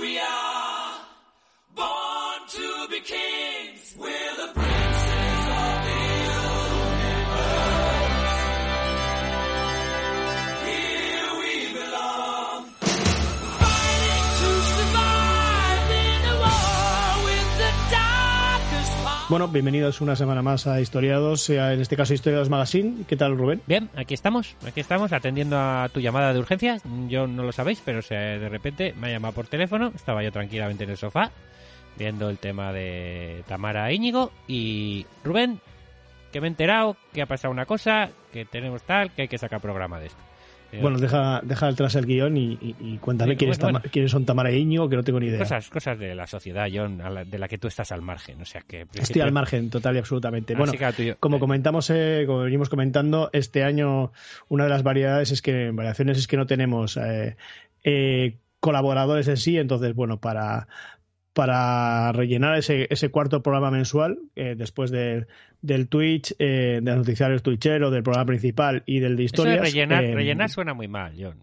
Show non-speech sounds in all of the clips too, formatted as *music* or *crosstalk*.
we are, born to be kings. Bueno, bienvenidos una semana más a Historiados, en este caso Historiados Magazine. ¿Qué tal, Rubén? Bien, aquí estamos, aquí estamos atendiendo a tu llamada de urgencia. Yo no lo sabéis, pero se- de repente me ha llamado por teléfono. Estaba yo tranquilamente en el sofá viendo el tema de Tamara Íñigo y Rubén, que me he enterado que ha pasado una cosa, que tenemos tal, que hay que sacar programa de esto. Digo, Bueno, deja, deja atrás el guion y, y- y cuéntame Sí, quién es bueno, Tama- quiénes son Tamara e Íñigo, que no tengo ni idea. cosas, cosas de la sociedad, John, de la que tú estás al margen. O sea que. Estoy al margen, total y absolutamente. Así Bueno, que como eh, comentamos, eh, como venimos comentando, este año una de las variedades es que variaciones es que no tenemos eh, eh, colaboradores en sí, entonces bueno para para rellenar ese, ese cuarto programa mensual eh, después de, del Twitch, eh, de los noticiarios Twitchero, del programa principal y del de Eso de historias. rellenar, eh, rellenar suena muy mal, John.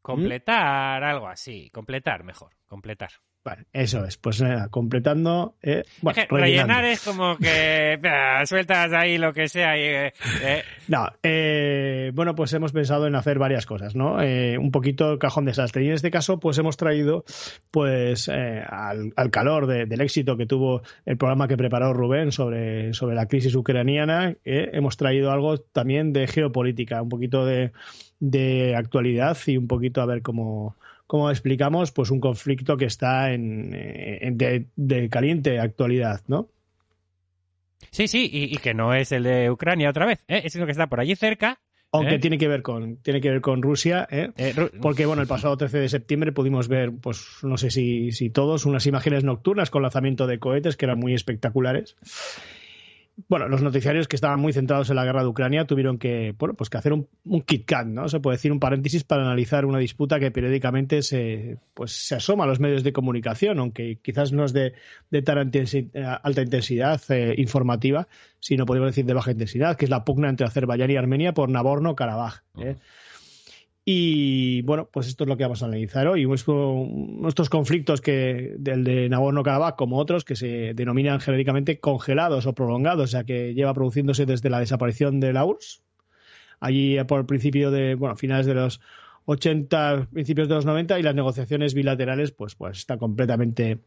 Completar, algo así. Completar mejor, completar. Vale, eso es, pues nada, completando. eh, bueno, Es que rellenando. rellenar es como que *laughs* bah, sueltas ahí lo que sea y, eh, eh, No, eh, bueno, pues hemos pensado en hacer varias cosas, ¿no? Un poquito el cajón desastre. Y en este caso, pues hemos traído, pues, al, al calor de- del éxito que tuvo el programa que preparó Rubén sobre, sobre la crisis ucraniana, hemos traído algo también de geopolítica, un poquito de, de actualidad y un poquito a ver cómo, cómo explicamos, pues, un conflicto que está en, eh, en- de, de caliente actualidad, ¿no? Sí, sí, y, y que no es el de Ucrania otra vez, ¿eh? es lo que está por allí cerca. Aunque ¿Eh? tiene que ver con, tiene que ver con Rusia, ¿eh? Eh, Ru- Porque, bueno, el pasado 13 de septiembre pudimos ver, pues, no sé si, si todos, unas imágenes nocturnas con lanzamiento de cohetes que eran muy espectaculares. Bueno, los noticiarios que estaban muy centrados en la guerra de Ucrania tuvieron que, bueno, pues que hacer un, un Kit Kat, ¿no? Se puede decir un paréntesis para analizar una disputa que periódicamente se, pues, se asoma a los medios de comunicación, aunque quizás no es de, tan eh, alta intensidad eh, informativa, sino podemos decir de baja intensidad, que es la pugna entre Azerbaiyán y Armenia por Nagorno-Karabaj. ¿eh? Y bueno, pues esto es lo que vamos a analizar hoy. Nuestro- nuestros conflictos que del de Nagorno-Karabaj, como otros, que se denominan genéricamente congelados o prolongados, o sea que lleva produciéndose desde la desaparición de la URSS, allí por el principio de, bueno, finales de los 80, principios de los 90, y las negociaciones bilaterales, pues, pues están completamente,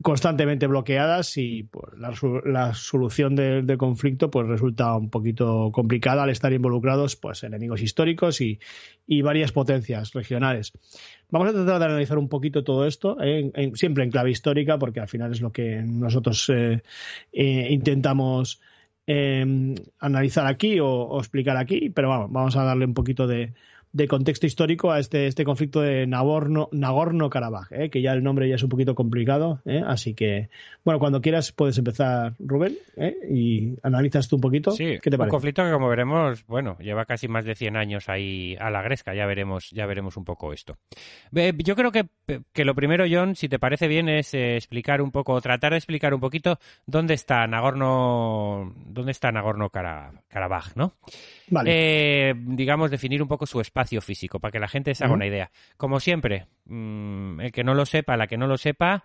constantemente bloqueadas y pues, la, solución del del conflicto pues resulta un poquito complicada al estar involucrados pues enemigos históricos y, varias potencias regionales. Vamos a tratar de analizar un poquito todo esto, eh, en- siempre en clave histórica, porque al final es lo que nosotros eh, eh, intentamos analizar aquí o, o explicar aquí, pero vamos, vamos a darle un poquito de, de contexto histórico a este, este conflicto de Nagorno, Nagorno-Karabaj, eh, que ya el nombre ya es un poquito complicado, eh, así que, bueno, cuando quieras puedes empezar, Rubén, eh, y analizas tú un poquito. Sí, ¿Qué te un parece? conflicto que como veremos, bueno, lleva casi más de 100 años ahí a la gresca, ya veremos, ya veremos un poco esto. Yo creo que, que lo primero, John, si te parece bien, es eh, explicar un poco, tratar de explicar un poquito dónde está Nagorno, dónde está Nagorno Karabaj, ¿no? Vale. Eh, digamos, definir un poco su espacio físico, para que la gente se haga una idea. Como siempre, mm, el que no lo sepa, la que no lo sepa,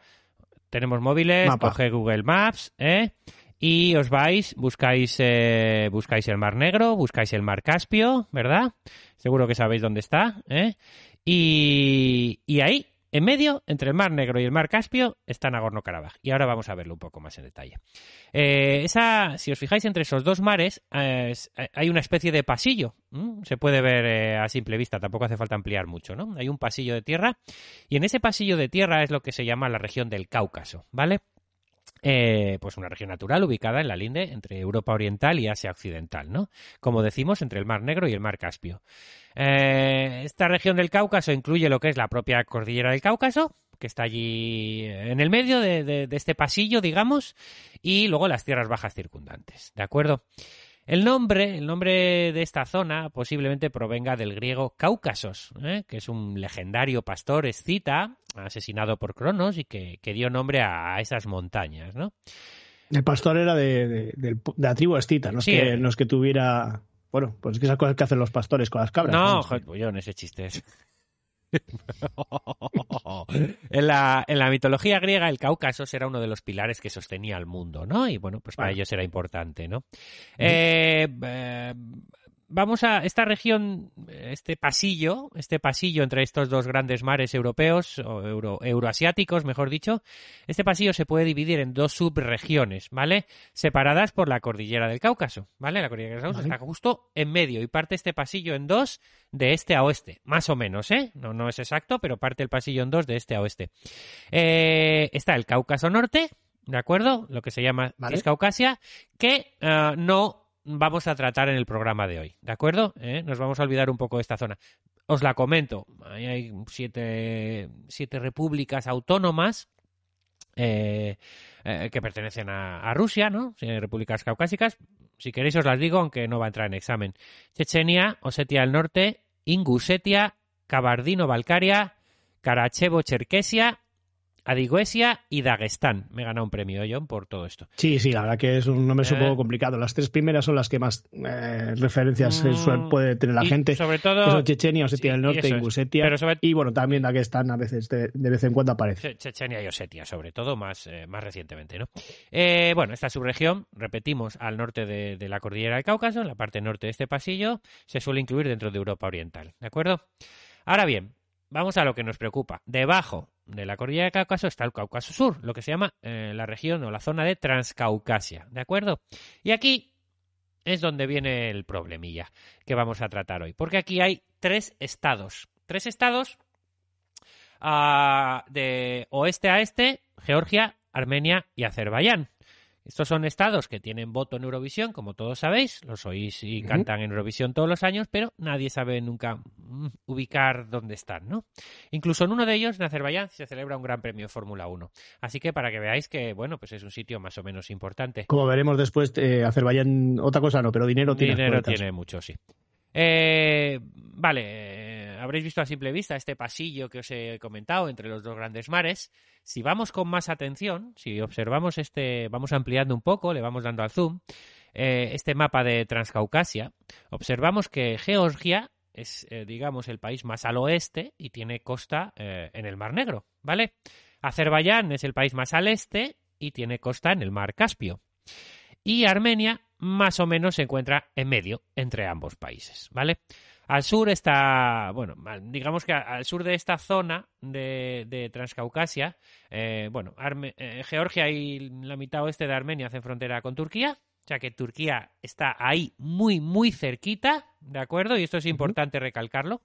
tenemos móviles, Mapa. coge Google Maps, ¿eh? Y os vais, buscáis, eh, buscáis el Mar Negro, buscáis el Mar Caspio, ¿verdad? Seguro que sabéis dónde está, ¿eh? Y, y ahí, en medio, entre el Mar Negro y el Mar Caspio, está Nagorno-Karabaj. Y ahora vamos a verlo un poco más en detalle. Eh, esa, si os fijáis entre esos dos mares, eh, es- hay una especie de pasillo. Se puede ver eh, a simple vista, tampoco hace falta ampliar mucho, ¿no? Hay un pasillo de tierra y en ese pasillo de tierra es lo que se llama la región del Cáucaso, ¿vale? Eh, pues una región natural ubicada en la linde entre Europa Oriental y Asia Occidental, ¿no? Como decimos, entre el Mar Negro y el Mar Caspio. Eh, esta región del Cáucaso incluye lo que es la propia cordillera del Cáucaso, que está allí en el medio de este pasillo, digamos, y luego las tierras bajas circundantes, ¿de acuerdo? El nombre, el nombre de esta zona posiblemente provenga del griego Cáucasos, ¿eh? que es un legendario pastor escita asesinado por Cronos y que, que dio nombre a, a esas montañas, ¿no? El pastor era de, de- del- de la tribu estita, no es, que, eh. no es que tuviera. Bueno, pues es que esas cosas que hacen los pastores con las cabras. No, vamos. joder, pues yo en ese chiste es. *laughs* En la, en la mitología griega, el Cáucaso era uno de los pilares que sostenía al mundo, ¿no? Y bueno, pues para ellos era importante, ¿no? Eh, eh, vamos a esta región, este pasillo, este pasillo entre estos dos grandes mares europeos o euro- euroasiáticos, mejor dicho, este pasillo se puede dividir en dos subregiones, ¿vale? Separadas por la cordillera del Cáucaso, ¿vale? La cordillera del Cáucaso Vale. está justo en medio y parte este pasillo en dos de este a oeste, más o menos, ¿eh? No, no es exacto, pero parte el pasillo en dos de este a oeste. Eh, está el Cáucaso Norte, ¿de acuerdo? Lo que se llama Vale. Ciscaucasia, que eh, no vamos a tratar en el programa de hoy, ¿de acuerdo? ¿Eh? Nos vamos a olvidar un poco de esta zona. Os la comento. Hay siete, siete repúblicas autónomas eh, eh, que pertenecen a, Rusia, ¿no? Repúblicas caucásicas. Si queréis os las digo, aunque no va a entrar en examen. Chechenia, Osetia del Norte, Ingusetia, Kabardino-Balcaria, Karachevo-Cherkesia, Adiguesia y Dagestán. Me he ganado un premio, John, por todo esto. Sí, sí, la verdad que es un nombre Eh. un poco complicado. Las tres primeras son las que más eh, referencias eh, Mm, puede tener la y gente. sobre Que todo... son Chechenia, Osetia del y Norte. Pero sobre- Y bueno, también la que están a veces, de, de vez en cuando aparece. Che- Chechenia y Osetia, sobre todo, más, eh, más recientemente, ¿no? Eh, bueno, esta subregión, repetimos, al norte de, de la cordillera del Cáucaso, en la parte norte de este pasillo, se suele incluir dentro de Europa Oriental, ¿de acuerdo? Ahora bien, vamos a lo que nos preocupa. Debajo de la cordillera del Cáucaso está el Cáucaso Sur, lo que se llama eh, la región o la zona de Transcaucasia, ¿de acuerdo? Y aquí es donde viene el problemilla que vamos a tratar hoy, porque aquí hay tres estados, tres estados ah, de oeste a este, Georgia, Armenia y Azerbaiyán. Estos son estados que tienen voto en Eurovisión, como todos sabéis, los oís y cantan en Eurovisión todos los años, pero nadie sabe nunca mm, ubicar dónde están, ¿no? Incluso en uno de ellos, en Azerbaiyán, se celebra un gran premio de Fórmula 1. Así que para que veáis que, bueno, pues es un sitio más o menos importante. Como veremos después, eh, Azerbaiyán, otra cosa no, pero dinero tiene. Dinero tiene mucho, sí. Eh, vale, habréis visto a simple vista este pasillo que os he comentado entre los dos grandes mares. Si vamos con más atención, si observamos este, vamos ampliando un poco, le vamos dando al zoom, eh, este mapa de Transcaucasia, observamos que Georgia es, eh, digamos, el país más al oeste y tiene costa eh, en el Mar Negro, ¿vale? Azerbaiyán es el país más al este y tiene costa en el Mar Caspio. Y Armenia más o menos se encuentra en medio entre ambos países, ¿vale? Al sur está, bueno, digamos que al sur de esta zona de, de Transcaucasia, eh, bueno, Arme- eh, Georgia y la mitad oeste de Armenia hacen frontera con Turquía, o sea que Turquía está ahí muy, muy cerquita, ¿de acuerdo? Y esto es importante recalcarlo.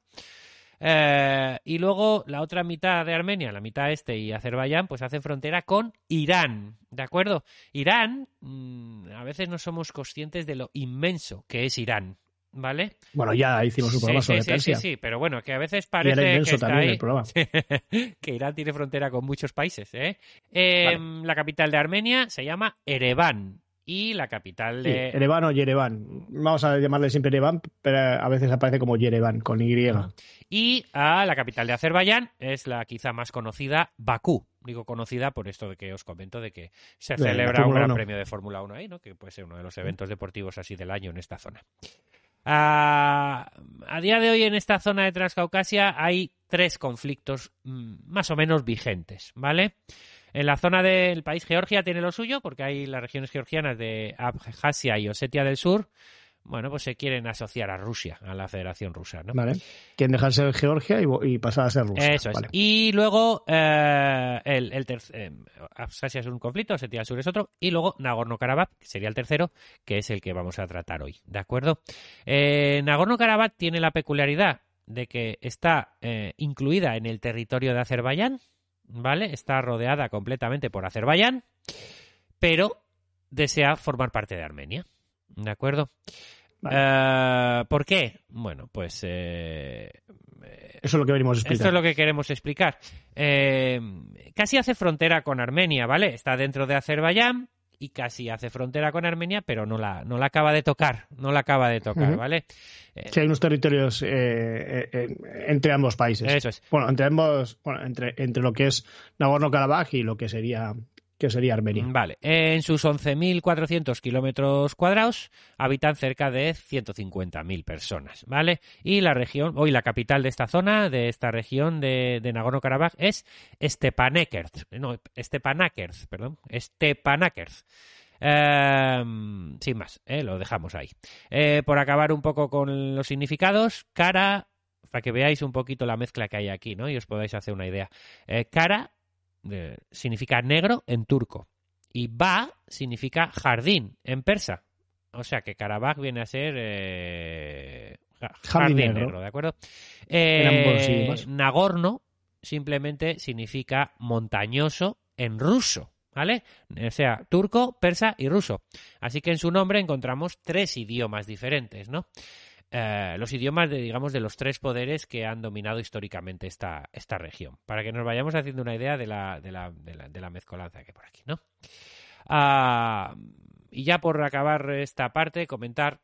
Eh, y luego la otra mitad de Armenia, la mitad este y Azerbaiyán, pues hacen frontera con Irán, ¿de acuerdo? Irán, mm, a veces no somos conscientes de lo inmenso que es Irán, ¿vale? Bueno, ya hicimos un programa sí, sobre sí, Persia. sí, sí, pero bueno, que a veces parece era inmenso que está también ahí. el programa. *laughs* que Irán tiene frontera con muchos países, ¿eh? Eh, La capital de Armenia se llama Ereván y la capital Sí, de... Ereván o Yerevan. Vamos a llamarle siempre Ereván, pero a veces aparece como Yerevan, con Y. Y a la capital de Azerbaiyán es la quizá más conocida, Bakú. Digo conocida por esto de que os comento de que se De celebra un gran 1. premio de Fórmula 1 ahí, ¿no? Que puede ser uno de los eventos deportivos así del año en esta zona. A día de hoy en esta zona de Transcaucasia hay tres conflictos mm, más o menos vigentes, ¿vale? En la zona del país Georgia tiene lo suyo, porque hay las regiones georgianas de Abjasia y Osetia del Sur, bueno, pues se quieren asociar a Rusia, a la Federación Rusa, ¿no? ¿Vale? Quieren dejar ser Georgia y, pasar a ser Rusia. Eso es. Vale. Y luego eh, el, el eh, Abjasia es un conflicto, Osetia del Sur es otro, y luego Nagorno-Karabaj, que sería el tercero, que es el que vamos a tratar hoy, ¿de acuerdo? Eh, Nagorno-Karabaj tiene la peculiaridad de que está eh, incluida en el territorio de Azerbaiyán, ¿vale? Está rodeada completamente por Azerbaiyán, pero desea formar parte de Armenia, ¿de acuerdo? Eh, ¿Por qué? Bueno, pues eh, Eso es lo que venimos a explicar. esto es lo que queremos explicar. Eh, casi hace frontera con Armenia, ¿vale? Está dentro de Azerbaiyán y casi hace frontera con Armenia, pero no la, no la acaba de tocar, no la acaba de tocar. ¿vale? Eh, Sí, hay unos territorios eh, eh, eh, entre ambos países. Eso es. Bueno, entre ambos, bueno, entre, entre lo que es Nagorno-Karabaj y lo que sería que sería Armenia. Vale, en sus 11.400 kilómetros cuadrados habitan cerca de 150.000 personas, ¿vale? Y la región, hoy la capital de esta zona, de esta región de, de Nagorno-Karabaj, es Stepanakert, no, Stepanakert, perdón, Stepanakert. Eh, sin más, eh, lo dejamos ahí. Eh, por acabar un poco con los significados, cara, para que veáis un poquito la mezcla que hay aquí, ¿no? Y os podáis hacer una idea. Eh, cara significa negro en turco y ba significa jardín en persa. O sea que Karabaj viene a ser eh, ja- Jardín negro. negro. ¿de acuerdo? Eh. Nagorno simplemente significa montañoso en ruso. ¿Vale? O sea, turco, persa y ruso. Así que en su nombre encontramos tres idiomas diferentes, ¿no? Eh, los idiomas, de, digamos, de los tres poderes que han dominado históricamente esta, esta región. Para que nos vayamos haciendo una idea de la, de la, de la, de la mezcolanza que hay por aquí, ¿no? Ah, y ya por acabar esta parte, comentar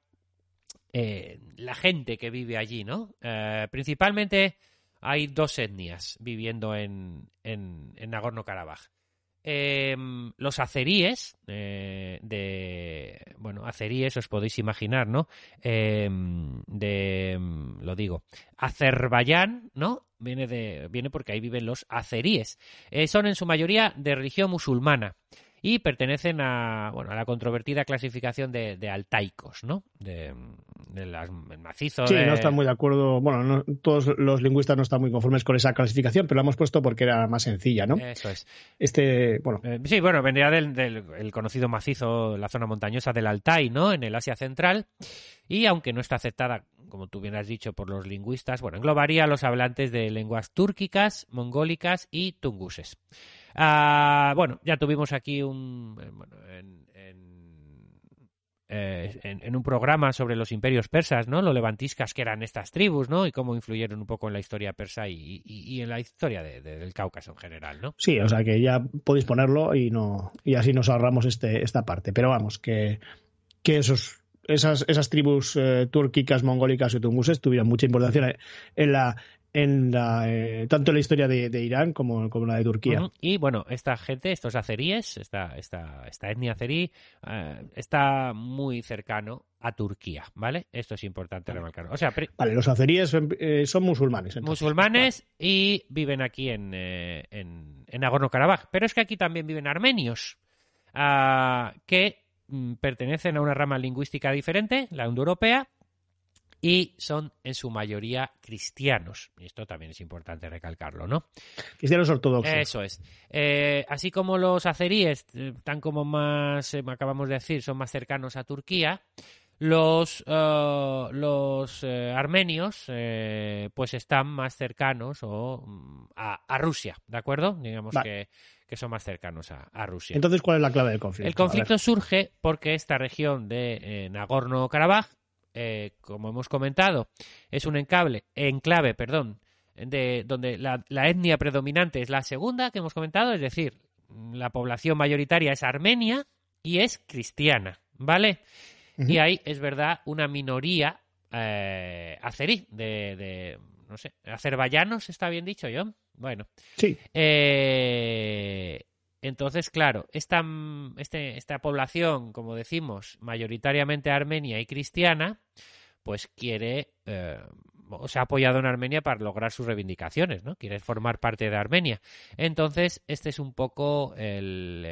eh, la gente que vive allí, ¿no? Eh, principalmente hay dos etnias viviendo en, en, en Nagorno-Karabaj. Eh, los azeríes, eh, de. Bueno, azeríes os podéis imaginar, ¿no? Eh, de. Lo digo. Azerbaiyán, ¿no? Viene, de, viene porque ahí viven los azeríes. Eh, son en su mayoría de religión musulmana y pertenecen a, bueno, a la controvertida clasificación de, de altaicos, ¿no? De, de las, el macizo. Sí, de- no están muy de acuerdo. Bueno, no- todos los lingüistas no están muy conformes con esa clasificación, pero la hemos puesto porque era más sencilla, ¿no? Eso es. Este, bueno, Eh, sí, bueno, vendría del, del- el conocido macizo, la zona montañosa del Altai, ¿no? En el Asia Central. Y aunque no está aceptada, como tú bien has dicho, por los lingüistas, bueno, englobaría a los hablantes de lenguas túrquicas, mongólicas y tunguses. Ah, bueno, ya tuvimos aquí un. eh, bueno, en, en- eh, en- un programa sobre los imperios persas, ¿no? Lo levantiscas que eran estas tribus, ¿no? Y cómo influyeron un poco en la historia persa y, en la historia de- de- del Cáucaso en general, ¿no? sí, o sea que ya podéis ponerlo y no y así nos ahorramos este, esta parte. Pero vamos, que, que esos, esas, esas tribus eh, túrquicas, mongólicas y tunguses tuvieron mucha importancia en la, en la eh, tanto en la historia de, de Irán como, como la de Turquía. Y bueno, esta gente, estos azeríes, esta, esta, esta etnia azerí, eh, está muy cercano a Turquía, ¿vale? Esto es importante remarcarlo. O sea, Vale, los azeríes eh, son musulmanes. entonces. musulmanes y viven aquí en, eh, en, en Nagorno-Karabaj. Pero es que aquí también viven armenios, ah, que mm, pertenecen a una rama lingüística diferente, la indoeuropea, y son en su mayoría cristianos. Y esto también es importante recalcarlo, ¿no? Cristianos ortodoxos. Eso es. Eh, así como los azeríes, eh, tan como más, eh, acabamos de decir, son más cercanos a Turquía, los, los eh, armenios pues están más cercanos o, mm, a, a Rusia, ¿de acuerdo? Digamos Vale. que, que son más cercanos a, a Rusia. Entonces, ¿cuál es la clave del conflicto? El conflicto surge porque esta región de Nagorno-Karabaj, eh, como hemos comentado, es un encable, enclave, perdón, de donde la, la etnia predominante es la segunda que hemos comentado, es decir, la población mayoritaria es armenia y es cristiana, ¿vale? Y hay, es verdad, una minoría eh, azerí, de, de, no sé, azerbaiyanos, ¿está bien dicho, John? Bueno, Sí, eh, entonces, claro, esta, mm, este- esta población, como decimos, mayoritariamente armenia y cristiana, pues quiere, eh, o se ha apoyado en Armenia para lograr sus reivindicaciones, ¿no? Quiere formar parte de Armenia. Entonces, este es un poco el-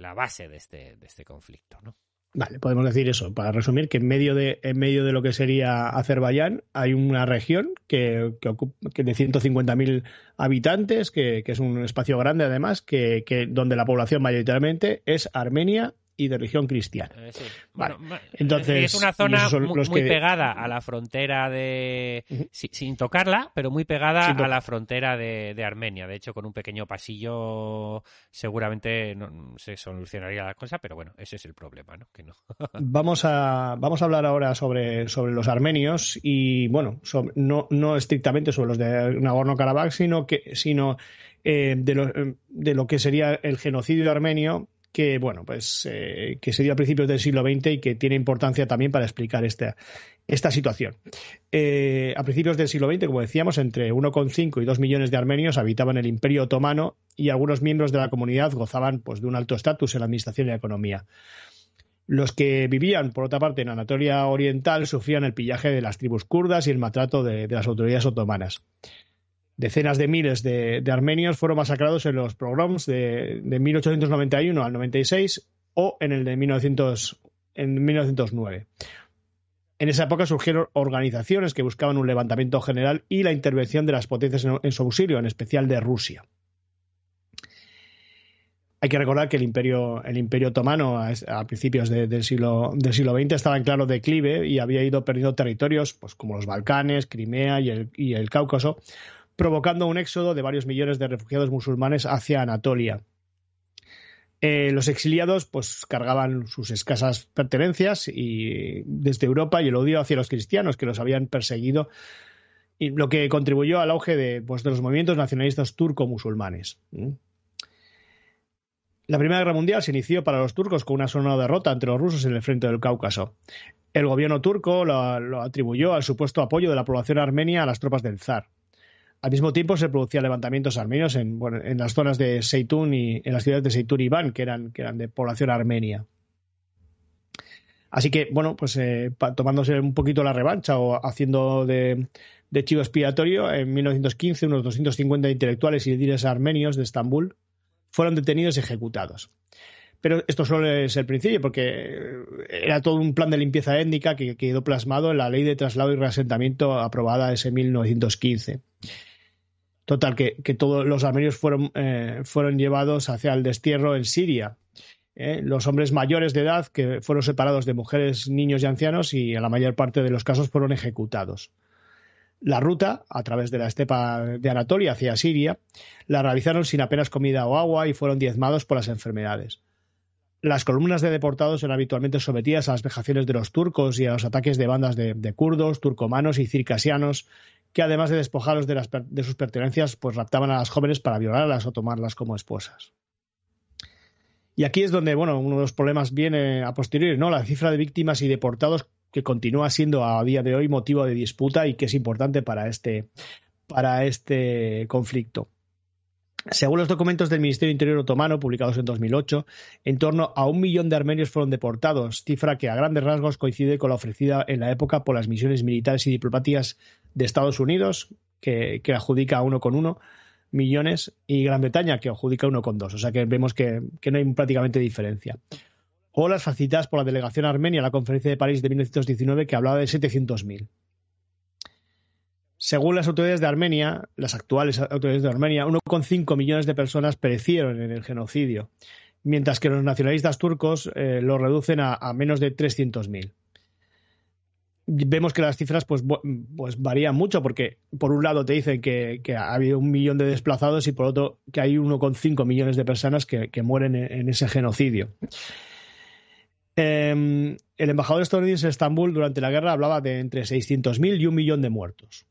la base de este, de este conflicto, ¿no? Vale, podemos decir eso, para resumir, que en medio de, en medio de lo que sería Azerbaiyán hay una región que, que, ocupa- que de 150.000 habitantes, que, que es un espacio grande además, que, donde la población mayoritariamente es armenia y de religión cristiana. Eh, sí. Vale. Bueno, ma- Entonces, es una zona muy que- pegada a la frontera de sin tocarla, pero muy pegada a la frontera de, de Armenia. De hecho, con un pequeño pasillo seguramente no- se solucionaría la cosa, pero bueno, ese es el problema, ¿no? Que no. *laughs* Vamos a, vamos a hablar ahora sobre, sobre los armenios y, bueno, sobre- no, no estrictamente sobre los de Nagorno-Karabaj, sino, que, sino eh, de, lo, de lo que sería el genocidio armenio que bueno, pues eh, que se dio a principios del siglo XX y que tiene importancia también para explicar esta, esta situación. Eh, a principios del siglo XX, como decíamos, entre 1,5 y 2 millones de armenios habitaban el Imperio Otomano y algunos miembros de la comunidad gozaban pues, de un alto estatus en la administración y la economía. Los que vivían, por otra parte, en Anatolia Oriental sufrían el pillaje de las tribus kurdas y el maltrato de, de las autoridades otomanas. Decenas de miles de, armenios fueron masacrados en los pogroms de, 1891 al 96 o en el de 1900, en 1909. En esa época surgieron organizaciones que buscaban un levantamiento general y la intervención de las potencias en, su auxilio, en especial de Rusia. Hay que recordar que el imperio, el imperio otomano a, principios del, siglo, del siglo XX estaba en claro declive y había ido perdiendo territorios pues, como los Balcanes, Crimea y el, y el Cáucaso, provocando un éxodo de varios millones de refugiados musulmanes hacia Anatolia. Eh, los exiliados pues cargaban sus escasas pertenencias y desde Europa y el odio hacia los cristianos que los habían perseguido y lo que contribuyó al auge de, pues, de los movimientos nacionalistas turco-musulmanes. La Primera Guerra Mundial se inició para los turcos con una sonora derrota entre los rusos en el frente del Cáucaso. El gobierno turco lo atribuyó al supuesto apoyo de la población armenia a las tropas del zar. Al mismo tiempo se producían levantamientos armenios en, las zonas de Seitún y en las ciudades de Seitún y Van, que eran, de población armenia. Así que, bueno, pues eh, tomándose un poquito la revancha o haciendo de, chivo expiatorio, en 1915 unos 250 intelectuales y líderes armenios de Estambul fueron detenidos y ejecutados. Pero esto solo es el principio, porque era todo un plan de limpieza étnica que quedó plasmado en la ley de traslado y reasentamiento aprobada ese 1915. Total, que, todos los armenios fueron, eh, fueron llevados hacia el destierro en Siria. ¿eh? los hombres mayores de edad que fueron separados de mujeres, niños y ancianos y en la mayor parte de los casos fueron ejecutados. La ruta, a través de la estepa de Anatolia hacia Siria, la realizaron sin apenas comida o agua y fueron diezmados por las enfermedades. Las columnas de deportados eran habitualmente sometidas a las vejaciones de los turcos y a los ataques de bandas de, de kurdos, turcomanos y circasianos que además de despojarlos de, sus pertenencias, pues raptaban a las jóvenes para violarlas o tomarlas como esposas. Y aquí es donde, bueno, uno de los problemas viene a posteriori, ¿no? La cifra de víctimas y deportados que continúa siendo a día de hoy motivo de disputa y que es importante para este, para este conflicto. Según los documentos del Ministerio Interior otomano publicados en 2008, en torno a un millón de armenios fueron deportados, cifra que a grandes rasgos coincide con la ofrecida en la época por las misiones militares y diplomáticas de Estados Unidos, que, adjudica a uno con uno millones, y Gran Bretaña, que adjudica uno con dos. O sea que vemos que, no hay prácticamente diferencia. O las facilitadas por la delegación armenia a la Conferencia de París de 1919, que hablaba de 700.000. Según las autoridades de Armenia, las actuales autoridades de Armenia, 1,5 millones de personas perecieron en el genocidio, mientras que los nacionalistas turcos eh, lo reducen a, menos de 300.000. Vemos que las cifras pues, pues, varían mucho, porque por un lado te dicen que, ha habido un millón de desplazados y por otro que hay 1,5 millones de personas que, mueren en, ese genocidio. Em, el embajador estadounidense en Estambul durante la guerra hablaba de entre 600.000 y un millón de muertos.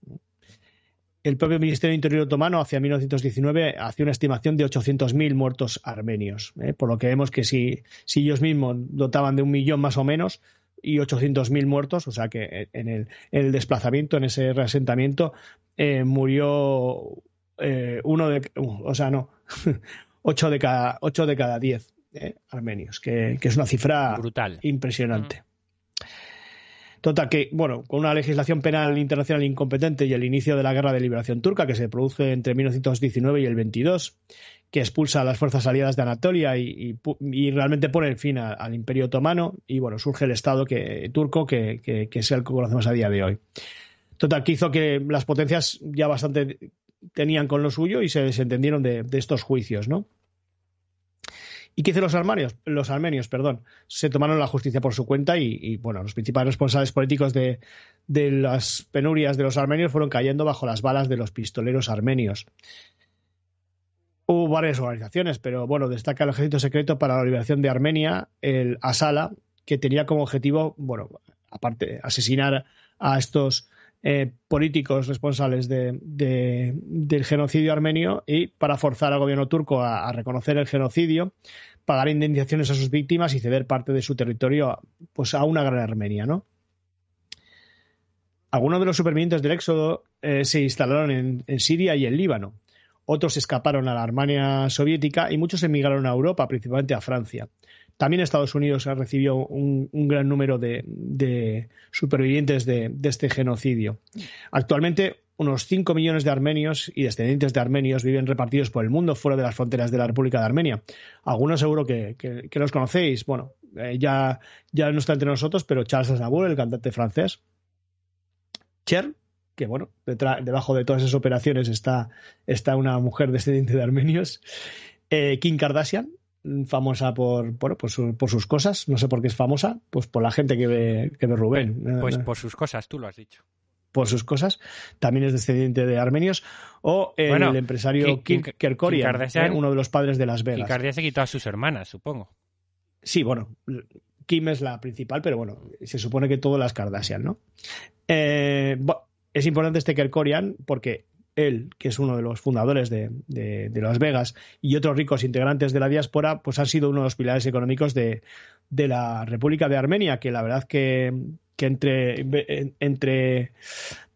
El propio Ministerio Interior otomano hacia 1919 hacía una estimación de 800.000 muertos armenios, ¿eh? por lo que vemos que si, ellos mismos dotaban de un millón más o menos y 800.000 muertos, o sea que en el, desplazamiento, en ese reasentamiento, eh, murió eh, uno de, o sea, no, *laughs* ocho de cada, ocho de cada diez armenios, que, es una cifra brutal, impresionante. Total, que, bueno, con una legislación penal internacional incompetente y el inicio de la guerra de liberación turca, que se produce entre 1919 y el 22, que expulsa a las fuerzas aliadas de Anatolia y, realmente pone el fin al Imperio Otomano, y bueno, surge el Estado que, turco, que, es el que conocemos a día de hoy. Total, que hizo que las potencias ya bastante tenían con lo suyo y se desentendieron de, de estos juicios, ¿no? ¿Y qué hicieron los armenios? Los armenios, perdón. Se tomaron la justicia por su cuenta y, bueno, los principales responsables políticos de, las penurias de los armenios fueron cayendo bajo las balas de los pistoleros armenios. Hubo varias organizaciones, pero bueno, destaca el Ejército Secreto para la Liberación de Armenia, el Asala, que tenía como objetivo, bueno, aparte, asesinar a estos eh, políticos responsables del genocidio armenio y para forzar al gobierno turco a, reconocer el genocidio, pagar indemnizaciones a sus víctimas y ceder parte de su territorio pues, a una gran Armenia, ¿no? Algunos de los supervivientes del éxodo eh, se instalaron en, en Siria y en Líbano. Otros escaparon a la Armenia soviética y muchos emigraron a Europa, principalmente a Francia. También Estados Unidos ha recibido un, un gran número de, supervivientes de, este genocidio. Actualmente, unos 5 millones de armenios y descendientes de armenios viven repartidos por el mundo fuera de las fronteras de la República de Armenia. Algunos seguro que, los conocéis. Bueno, eh, ya, no está entre nosotros, pero Charles Aznavour, el cantante francés. Cher, que bueno, debajo de todas esas operaciones está, está una mujer descendiente de armenios. Eh, Kim Kardashian, famosa por, por, su, por, sus cosas. No sé por qué es famosa, pues por la gente que ve, que ve Rubén. Pues por sus cosas, tú lo has dicho. Por sus cosas. También es descendiente de armenios. O el bueno, empresario Kim, Kim Kerkorian, Kim eh, uno de los padres de Las Vegas. Kim Kardashian se quitó a sus hermanas, supongo. Sí, bueno, Kim es la principal, pero bueno, se supone que todas las Kardashian, ¿no? Eh, es importante este Kerkorian porque él, que es uno de los fundadores de, de, Las Vegas, y otros ricos integrantes de la diáspora, pues han sido uno de los pilares económicos de, de la República de Armenia, que la verdad que, que entre, entre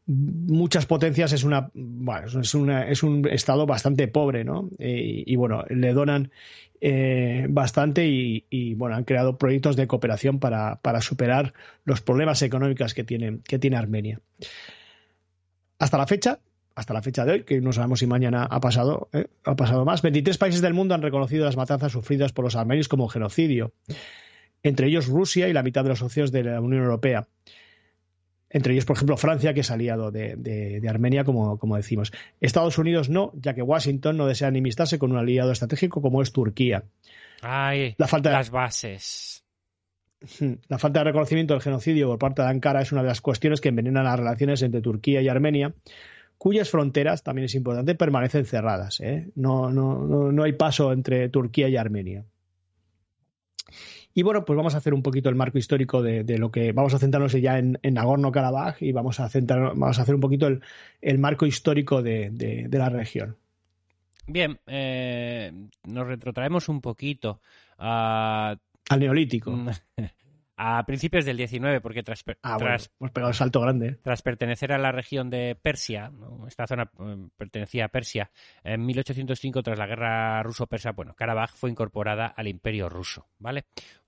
muchas potencias es una bueno, es una es un estado bastante pobre no y, y bueno le donan eh, bastante y, y, bueno han creado proyectos de cooperación para, para superar los problemas económicos que tiene que tiene Armenia. Hasta la fecha hasta la fecha de hoy, que no sabemos si mañana ha pasado, ¿eh? ha pasado más. 23 países del mundo han reconocido las matanzas sufridas por los armenios como genocidio, entre ellos Rusia y la mitad de los socios de la Unión Europea. Entre ellos, por ejemplo, Francia, que es aliado de, de, de Armenia, como, como, decimos. Estados Unidos no, ya que Washington no desea enemistarse con un aliado estratégico como es Turquía. Ay, la falta de... las bases. La falta de reconocimiento del genocidio por parte de Ankara es una de las cuestiones que envenenan las relaciones entre Turquía y Armenia, cuyas fronteras, también es importante, permanecen cerradas. ¿eh? No, no, no, no, hay paso entre Turquía y Armenia. Y bueno, pues vamos a hacer un poquito el marco histórico de, de lo que vamos a centrarnos ya en, en Nagorno-Karabaj y vamos a, centrar, vamos a hacer un poquito el, el marco histórico de, de, de, la región. Bien, eh, nos retrotraemos un poquito a... al neolítico. *laughs* a principios del 19, porque tras, ah, tras bueno, hemos pegado el salto grande. Tras pertenecer a la región de Persia, ¿no? esta zona eh, pertenecía a Persia, en 1805, tras la guerra ruso-persa, bueno, Karabaj fue incorporada al Imperio ruso, ¿vale?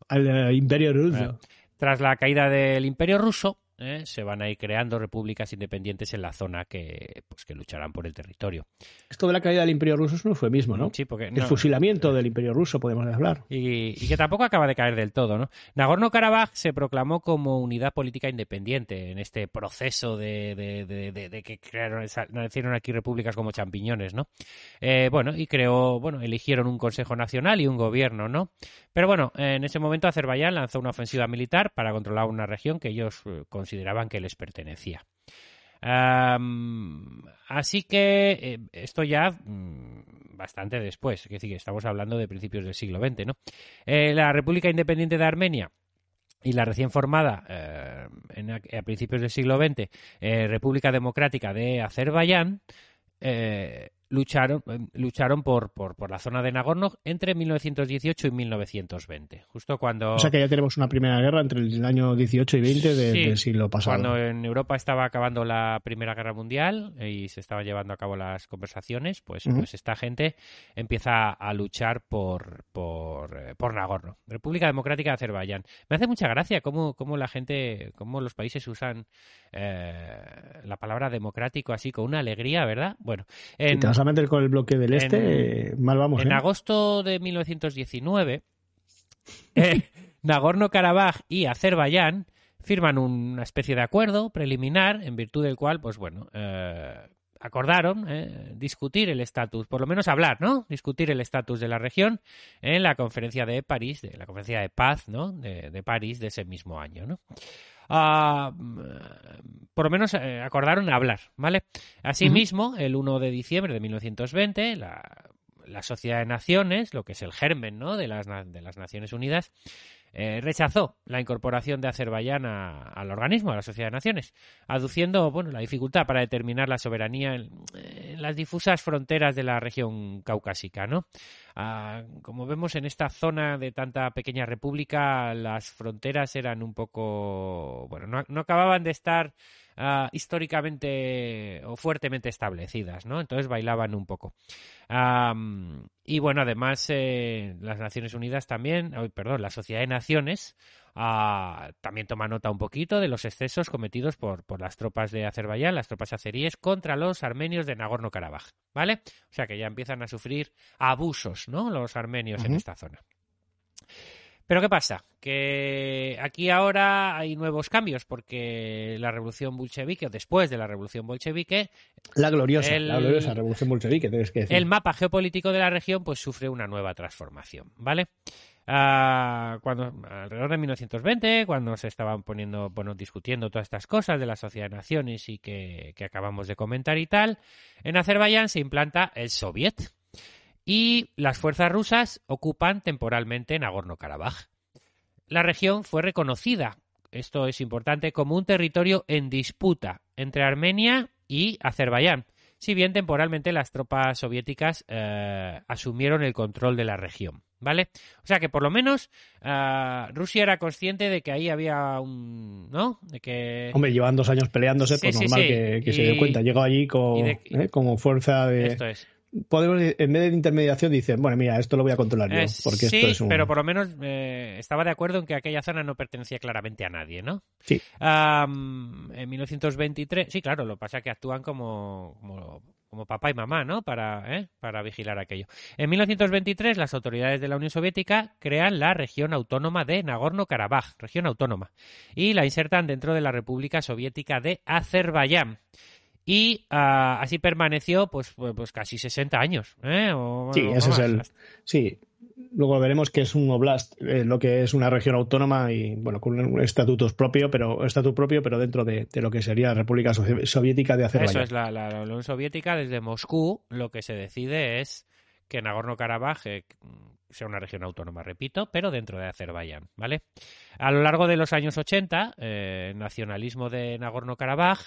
Al uh, Imperio ruso. Eh, tras la caída del Imperio ruso, ¿eh? se van a ir creando repúblicas independientes en la zona que, pues, que lucharán por el territorio. Esto de la caída del Imperio ruso es un eufemismo, ¿no? Sí, porque... El fusilamiento del Imperio ruso, podemos hablar. Y, y, que tampoco acaba de caer del todo, ¿no? Nagorno-Karabaj se proclamó como unidad política independiente en este proceso de, de, de, de, de que crearon, nacieron aquí repúblicas como champiñones, ¿no? Eh, bueno, y creó, bueno, eligieron un Consejo Nacional y un gobierno, ¿no? Pero bueno, en ese momento Azerbaiyán lanzó una ofensiva militar para controlar una región que ellos consideraban que les pertenecía. Así que eh, esto ya mmm, bastante después, es decir, estamos hablando de principios del siglo XX, ¿no? Eh, la República Independiente de Armenia y la recién formada eh, en, a, principios del siglo XX República Democrática de Azerbaiyán lucharon, lucharon por, por, por, la zona de Nagorno entre 1918 y 1920, justo cuando... O sea que ya tenemos una primera guerra entre el año 18 y 20 de, sí, del siglo pasado. Cuando en Europa estaba acabando la Primera Guerra Mundial y se estaban llevando a cabo las conversaciones, pues, uh -huh. pues esta gente empieza a luchar por, por, eh, por Nagorno, República Democrática de Azerbaiyán. Me hace mucha gracia cómo, cómo la gente, cómo los países usan eh, la palabra democrático así con una alegría, ¿verdad? Bueno, en, vas a meter con el bloque del este, en, mal vamos. En ¿eh? agosto de 1919, *laughs* eh, Nagorno-Karabaj y Azerbaiyán firman una especie de acuerdo preliminar en virtud del cual, pues bueno, eh, acordaron eh, discutir el estatus, por lo menos hablar, ¿no? Discutir el estatus de la región en la conferencia de París, de la conferencia de paz, ¿no? De, de París de ese mismo año, ¿no? Uh, por lo menos eh, acordaron hablar, ¿vale? Asimismo, uh -huh. el 1 de diciembre de 1920, la, la, Sociedad de Naciones, lo que es el germen, ¿no? De las, de las Naciones Unidas, eh, rechazó la incorporación de Azerbaiyán a- al organismo, a la Sociedad de Naciones, aduciendo bueno, la dificultad para determinar la soberanía en, las difusas fronteras de la región caucásica. ¿no? Ah, como vemos en esta zona de tanta pequeña república, las fronteras eran un poco, bueno, no, no acababan de estar ah, históricamente o fuertemente establecidas, ¿no? Entonces bailaban un poco. Y bueno, además eh, las Naciones Unidas también, perdón, la Sociedad de Naciones ah, también toma nota un poquito de los excesos cometidos por, por las tropas de Azerbaiyán, las tropas azeríes, contra los armenios de Nagorno-Karabaj, ¿vale? O sea que ya empiezan a sufrir abusos, ¿no? Los armenios en esta zona. Pero ¿qué pasa? Que aquí ahora hay nuevos cambios porque la revolución bolchevique, o después de la revolución bolchevique, La gloriosa, El- la gloriosa revolución bolchevique, tienes que decir. el mapa geopolítico de la región pues sufre una nueva transformación, ¿vale? Ah, cuando alrededor de 1920, cuando se estaban poniendo, bueno, discutiendo todas estas cosas de la Sociedad de Naciones y que, que acabamos de comentar y tal, en Azerbaiyán se implanta el Soviet y las fuerzas rusas ocupan temporalmente Nagorno-Karabaj. La región fue reconocida, esto es importante, como un territorio en disputa entre Armenia y Azerbaiyán, si bien temporalmente las tropas soviéticas eh, asumieron el control de la región. ¿Vale? O sea que por lo menos ah, Rusia era consciente de que ahí había un. ¿No? De que. Hombre, llevan dos años peleándose, Sí, pues normal sí. que, que se dé cuenta. Llegó allí de- ¿eh? como fuerza de... Esto es. Podemos, en vez de intermediación, dicen, bueno, mira, esto lo voy a controlar yo, Eh, porque sí, esto es un... pero por lo menos eh, estaba de acuerdo en que aquella zona no pertenecía claramente a nadie, ¿no? Sí. En 1923, sí, claro, lo que pasa es que actúan como, como, como papá y mamá, ¿no? Para, ¿eh? para vigilar aquello. En 1923, las autoridades de la Unión Soviética crean la región autónoma de Nagorno-Karabaj, región autónoma, y la insertan dentro de la República Soviética de Azerbaiyán. Y ah, así permaneció pues, pues, pues casi 60 años. ¿eh? O, Sí, ese es el... Sí, luego veremos que es un oblast, eh, lo que es una región autónoma y, bueno, con un estatutos propio, pero estatuto propio, pero dentro de, de lo que sería la República Soviética de Eso Azerbaiyán. es la, la- la Unión Soviética. Desde Moscú lo que se decide es que Nagorno-Karabaj eh, sea una región autónoma, repito, pero dentro de Azerbaiyán, ¿vale? A lo largo de los años 80, eh, el nacionalismo de Nagorno-Karabaj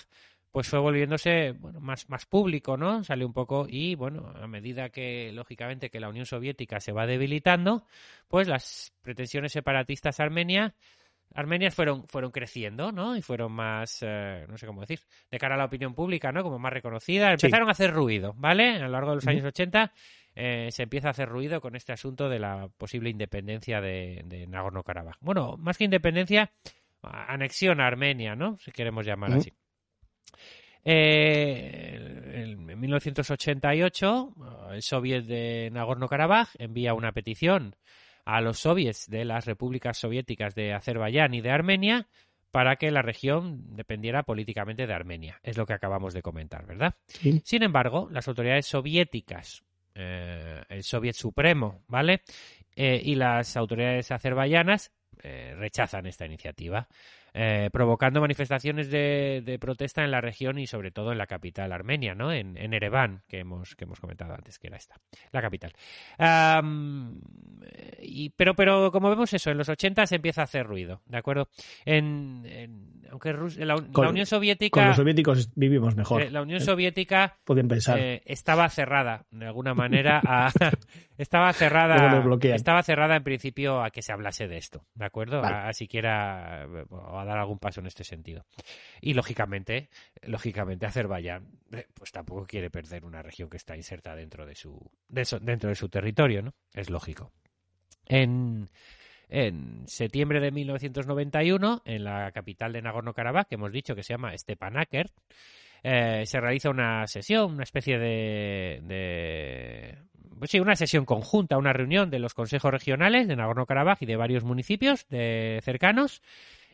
pues fue volviéndose bueno, más, más público, ¿no? Sale un poco y, bueno, a medida que, lógicamente, que la Unión Soviética se va debilitando, pues las pretensiones separatistas armenia, armenias fueron, fueron creciendo, ¿no? Y fueron más, eh, no sé cómo decir, de cara a la opinión pública, ¿no? Como más reconocidas. Sí. Empezaron a hacer ruido, ¿vale? A lo largo de los años 80 eh, se empieza a hacer ruido con este asunto de la posible independencia de, de Nagorno-Karabaj. Bueno, más que independencia, anexión a Armenia, ¿no? Si queremos llamar así. Eh, en 1988, el soviet de Nagorno-Karabaj envía una petición a los soviets de las repúblicas soviéticas de Azerbaiyán y de Armenia para que la región dependiera políticamente de Armenia. Es lo que acabamos de comentar, ¿verdad? Sí. Sin embargo, las autoridades soviéticas, eh, el Soviet Supremo, ¿vale? Eh, y las autoridades azerbaiyanas eh, rechazan esta iniciativa, eh, provocando manifestaciones de, de protesta en la región y sobre todo en la capital armenia, ¿no? En, en Ereván, que hemos, que hemos comentado antes, que era esta, la capital. Am, y, pero, pero como vemos eso, en los 80 se empieza a hacer ruido, ¿de acuerdo? En, en- aunque Rus- la, la Con- Unión Con Soviética... los soviéticos vivimos mejor. eh, la Unión Soviética Pueden pensar. eh, estaba cerrada de alguna manera a, *laughs* estaba cerrada estaba cerrada en principio a que se hablase de esto de acuerdo Vale. a, a siquiera eh, a dar algún paso en este sentido. Y lógicamente lógicamente Azerbaiyán eh, pues tampoco quiere perder una región que está inserta dentro de su de dentro de su territorio no es lógico. En en septiembre de 1991, en la capital de Nagorno-Karabaj, que hemos dicho que se llama Stepanakert, eh, se realiza una sesión, una especie de, de- pues sí, una sesión conjunta, una reunión de los consejos regionales de Nagorno-Karabaj y de varios municipios de cercanos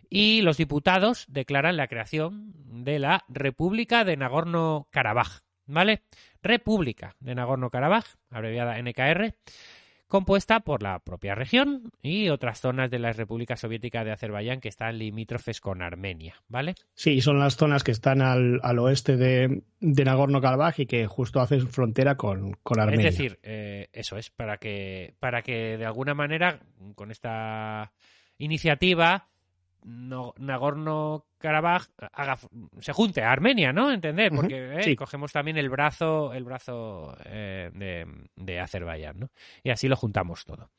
y los diputados declaran la creación de la República de Nagorno-Karabaj, ¿vale? República de Nagorno-Karabaj, abreviada NKR, compuesta por la propia región y otras zonas de la República Soviética de Azerbaiyán que están limítrofes con Armenia, ¿vale? Sí, son las zonas que están al, al oeste de, de Nagorno-Karabaj y que justo hacen frontera con, con Armenia. Es decir, eh, eso es, para que, para que de alguna manera, con esta iniciativa no, Nagorno-Karabaj se junte a Armenia, ¿no? Entender, porque eh, sí. cogemos también el brazo, el brazo eh, de, de Azerbaiyán, ¿no? Y así lo juntamos todo.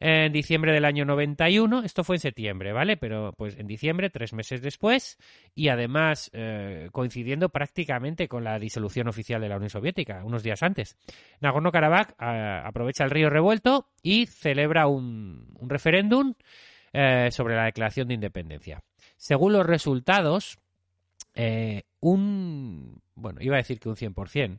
En diciembre del año 91, esto fue en septiembre, ¿vale? Pero pues en diciembre, tres meses después, y además eh, coincidiendo prácticamente con la disolución oficial de la Unión Soviética, unos días antes. Nagorno-Karabaj eh, aprovecha el río revuelto y celebra un, un referéndum eh, sobre la declaración de independencia. Según los resultados, eh, un. Bueno, iba a decir que un 100%.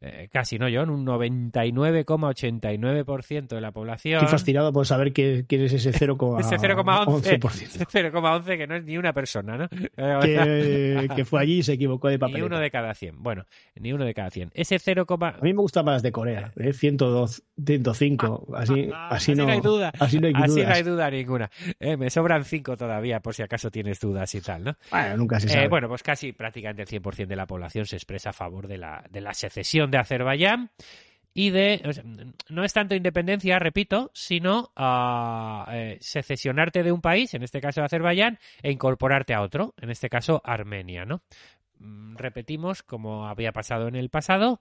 Eh, casi no, John, un 99,89% de la población. Estoy fascinado por saber qué, quién es ese 0,11%. *laughs* Ese 0,11, 0,11 que no es ni una persona, ¿no? que, *laughs* que fue allí y se equivocó de papel. *laughs* Ni uno de cada 100. Bueno, ni uno de cada 100. Ese 0, A mí me gusta más de Corea, ¿eh? 102, 105. Así, así, no, hay duda. Así no hay, Así no hay duda ninguna. Eh, me sobran 5 todavía, por si acaso tienes dudas y tal, ¿no? Bueno, nunca se sabe. Eh, bueno, pues casi prácticamente el 100% de la población se expresa a favor de la, de la secesión de Azerbaiyán y de. no es tanto independencia, repito, sino ah, eh, secesionarte de un país, en este caso Azerbaiyán, e incorporarte a otro, en este caso Armenia, ¿no? Mm, Repetimos, como había pasado en el pasado,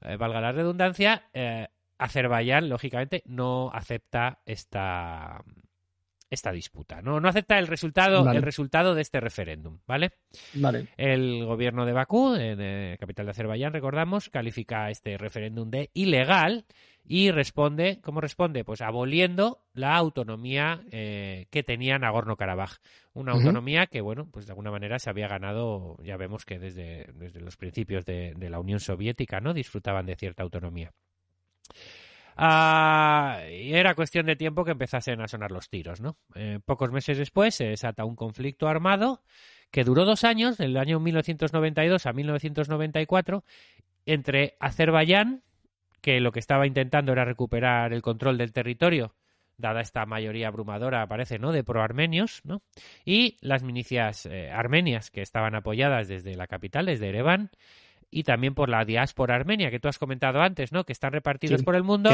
eh, valga la redundancia, eh, Azerbaiyán, lógicamente, no acepta esta esta disputa. No, no acepta el resultado, Vale. el resultado de este referéndum, ¿vale? Vale. El gobierno de Bakú, en eh, capital de Azerbaiyán, recordamos, califica este referéndum de ilegal y responde, ¿cómo responde? Pues aboliendo la autonomía eh, que tenía Nagorno-Karabaj. Una autonomía que, bueno, pues de alguna manera se había ganado, ya vemos que desde, desde los principios de, de la Unión Soviética, ¿no? Disfrutaban de cierta autonomía. Ah, y era cuestión de tiempo que empezasen a sonar los tiros, ¿no? Eh, pocos meses después se desata un conflicto armado que duró dos años, del año 1992 a 1994, entre Azerbaiyán, que lo que estaba intentando era recuperar el control del territorio, dada esta mayoría abrumadora, parece, ¿no?, de proarmenios, ¿no? Y las milicias eh, armenias, que estaban apoyadas desde la capital, desde Ereván, y también por la diáspora armenia, que tú has comentado antes, ¿no?, que están repartidos Sí, por el mundo,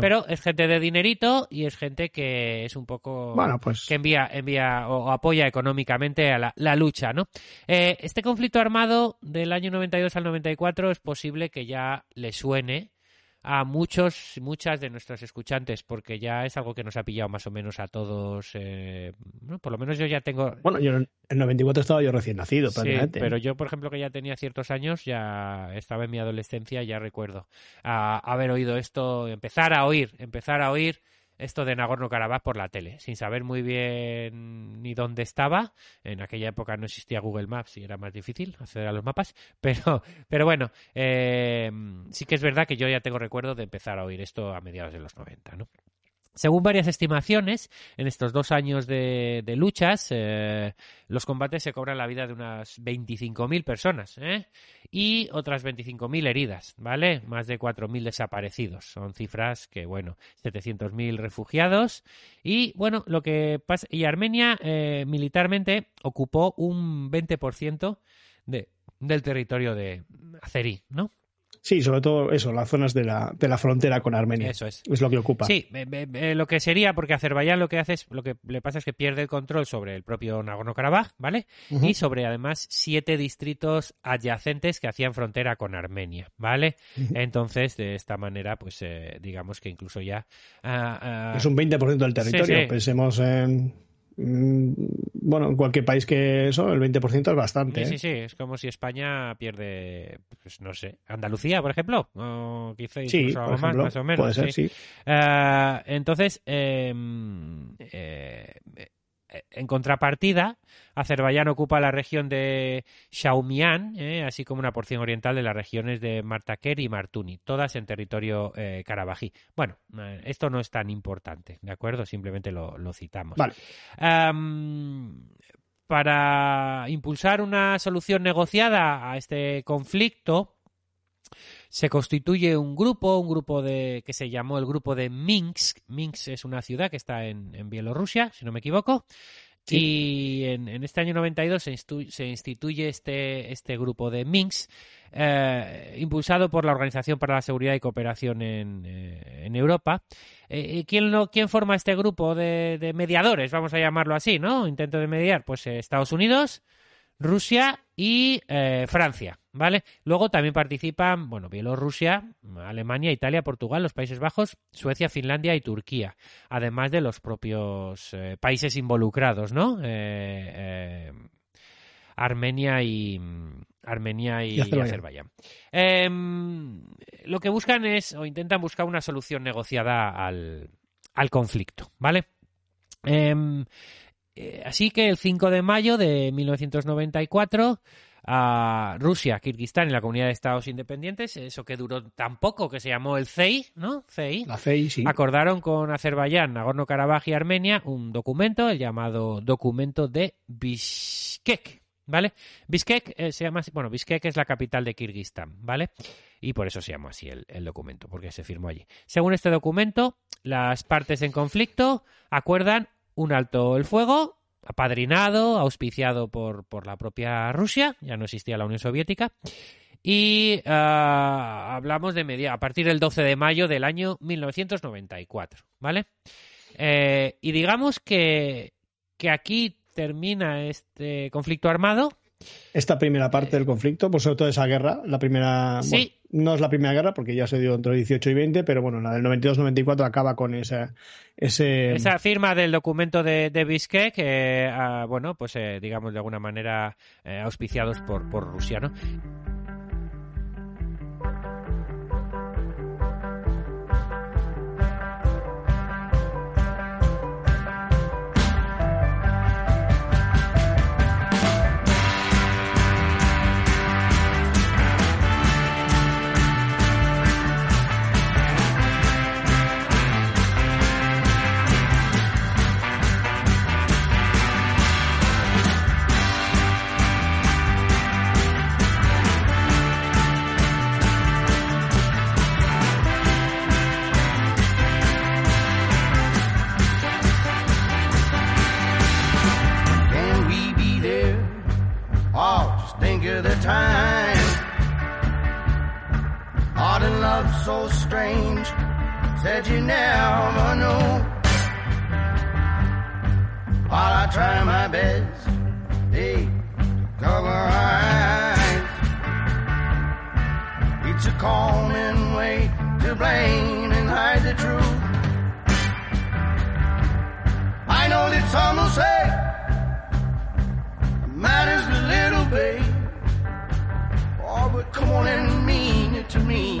pero es gente de dinerito y es gente que es un poco bueno, pues que envía, envía o, o apoya económicamente a la, la lucha, ¿no? Eh, este conflicto armado del año 92 al 94 es posible que ya le suene a muchos, muchas de nuestros escuchantes, porque ya es algo que nos ha pillado más o menos a todos. eh, ¿no? Por lo menos yo ya tengo. bueno, yo en el 94 estaba yo recién nacido, Sí, pero yo, por ejemplo, que ya tenía ciertos años, ya estaba en mi adolescencia, ya recuerdo a- haber oído esto, empezar a oír, empezar a oír esto de Nagorno-Karabaj por la tele, sin saber muy bien ni dónde estaba. En aquella época no existía Google Maps y era más difícil acceder a los mapas, *laughs* pero, pero bueno, eh, sí que es verdad que yo ya tengo recuerdo de empezar a oír esto a mediados de los 90, ¿no? Según varias estimaciones, en estos dos años de, luchas, eh, los combates se cobran la vida de unas 25.000 personas ¿eh? y otras 25.000 heridas, ¿vale? Más de 4.000 desaparecidos. Son cifras que, bueno, 700.000 refugiados y, bueno, lo que pasa. Y Armenia eh, militarmente ocupó un 20% de, del territorio de Azerí, ¿no? Sí, sobre todo eso, las zonas de la, de la frontera con Armenia. Eso es. Es lo que ocupa. Sí, eh, eh, eh, lo que sería, porque Azerbaiyán lo que hace es, lo que le pasa es que pierde el control sobre el propio Nagorno-Karabaj, ¿vale? Y sobre además siete distritos adyacentes que hacían frontera con Armenia, ¿vale? Entonces, de esta manera, pues eh, digamos que incluso ya... ah, ah, Es un 20% del territorio. sí. Pensemos en. Mm, Bueno, en cualquier país que eso, el 20% es bastante. Sí, ¿eh? sí, sí, es como si España pierde, pues no sé, Andalucía, por ejemplo, o quizá Sí, por algo más, ejemplo, más o menos. puede ser, sí. sí. Ah, entonces, eh, eh, en contrapartida, Azerbaiyán ocupa la región de Shaumian, eh, así como una porción oriental de las regiones de Martaker y Martuni, todas en territorio eh, carabají. Bueno, eh, esto no es tan importante, ¿de acuerdo? Simplemente lo, lo citamos. Vale. Para impulsar una solución negociada a este conflicto, se constituye un grupo, un grupo de que se llamó el grupo de Minsk. Minsk es una ciudad que está en, en Bielorrusia, si no me equivoco. Sí. Y en, en este año 92 se, instu- se instituye este, este grupo de Minsk, eh, impulsado por la Organización para la Seguridad y Cooperación en, eh, en Europa. Eh, ¿quién, lo- ¿Quién forma este grupo de, de mediadores? Vamos a llamarlo así, ¿no? Intento de mediar. Pues Estados Unidos, Rusia y Francia, ¿vale? Luego también participan, bueno, Bielorrusia, Alemania, Italia, Portugal, los Países Bajos, Suecia, Finlandia y Turquía, además de los propios eh, países involucrados, ¿no? Eh, eh, Armenia y Armenia y, Y Azerbaiyán. Em, lo que buscan es o intentan buscar una solución negociada al, al conflicto, ¿vale? Em, así que el 5 de mayo de 1994 a Rusia, Kirguistán y la Comunidad de Estados Independientes, eso que duró tan poco, que se llamó el CEI, ¿no? CEI, La FEI, sí. acordaron con Azerbaiyán, Nagorno-Karabaj y Armenia un documento, el llamado Documento de Bishkek, ¿vale? Bishkek eh, se llama así, bueno, Bishkek es la capital de Kirguistán, ¿vale? Y por eso se llama así el, el documento, porque se firmó allí. Según este documento, las partes en conflicto acuerdan un alto el fuego, apadrinado, auspiciado por, por la propia Rusia, ya no existía la Unión Soviética, y ah, hablamos de media, a partir del 12 de mayo del año 1994, ¿vale? Eh, y digamos que, que aquí termina este conflicto armado. Esta primera parte del conflicto, pues sobre todo esa guerra, la primera. Sí. No es la primera guerra porque ya se dio entre 18 y 20, pero bueno, la del 92-94 acaba con esa, ese. Esa firma del documento de, de eh, ah, bueno, pues eh, digamos de alguna manera eh, auspiciados por, por Rusia, ¿no? So strange. Said you never know. While I try my best, hey, to cover our eyes. It's a common way to blame and hide the truth. I know that some will say matters a little, babe. Oh, but come on and mean it to me.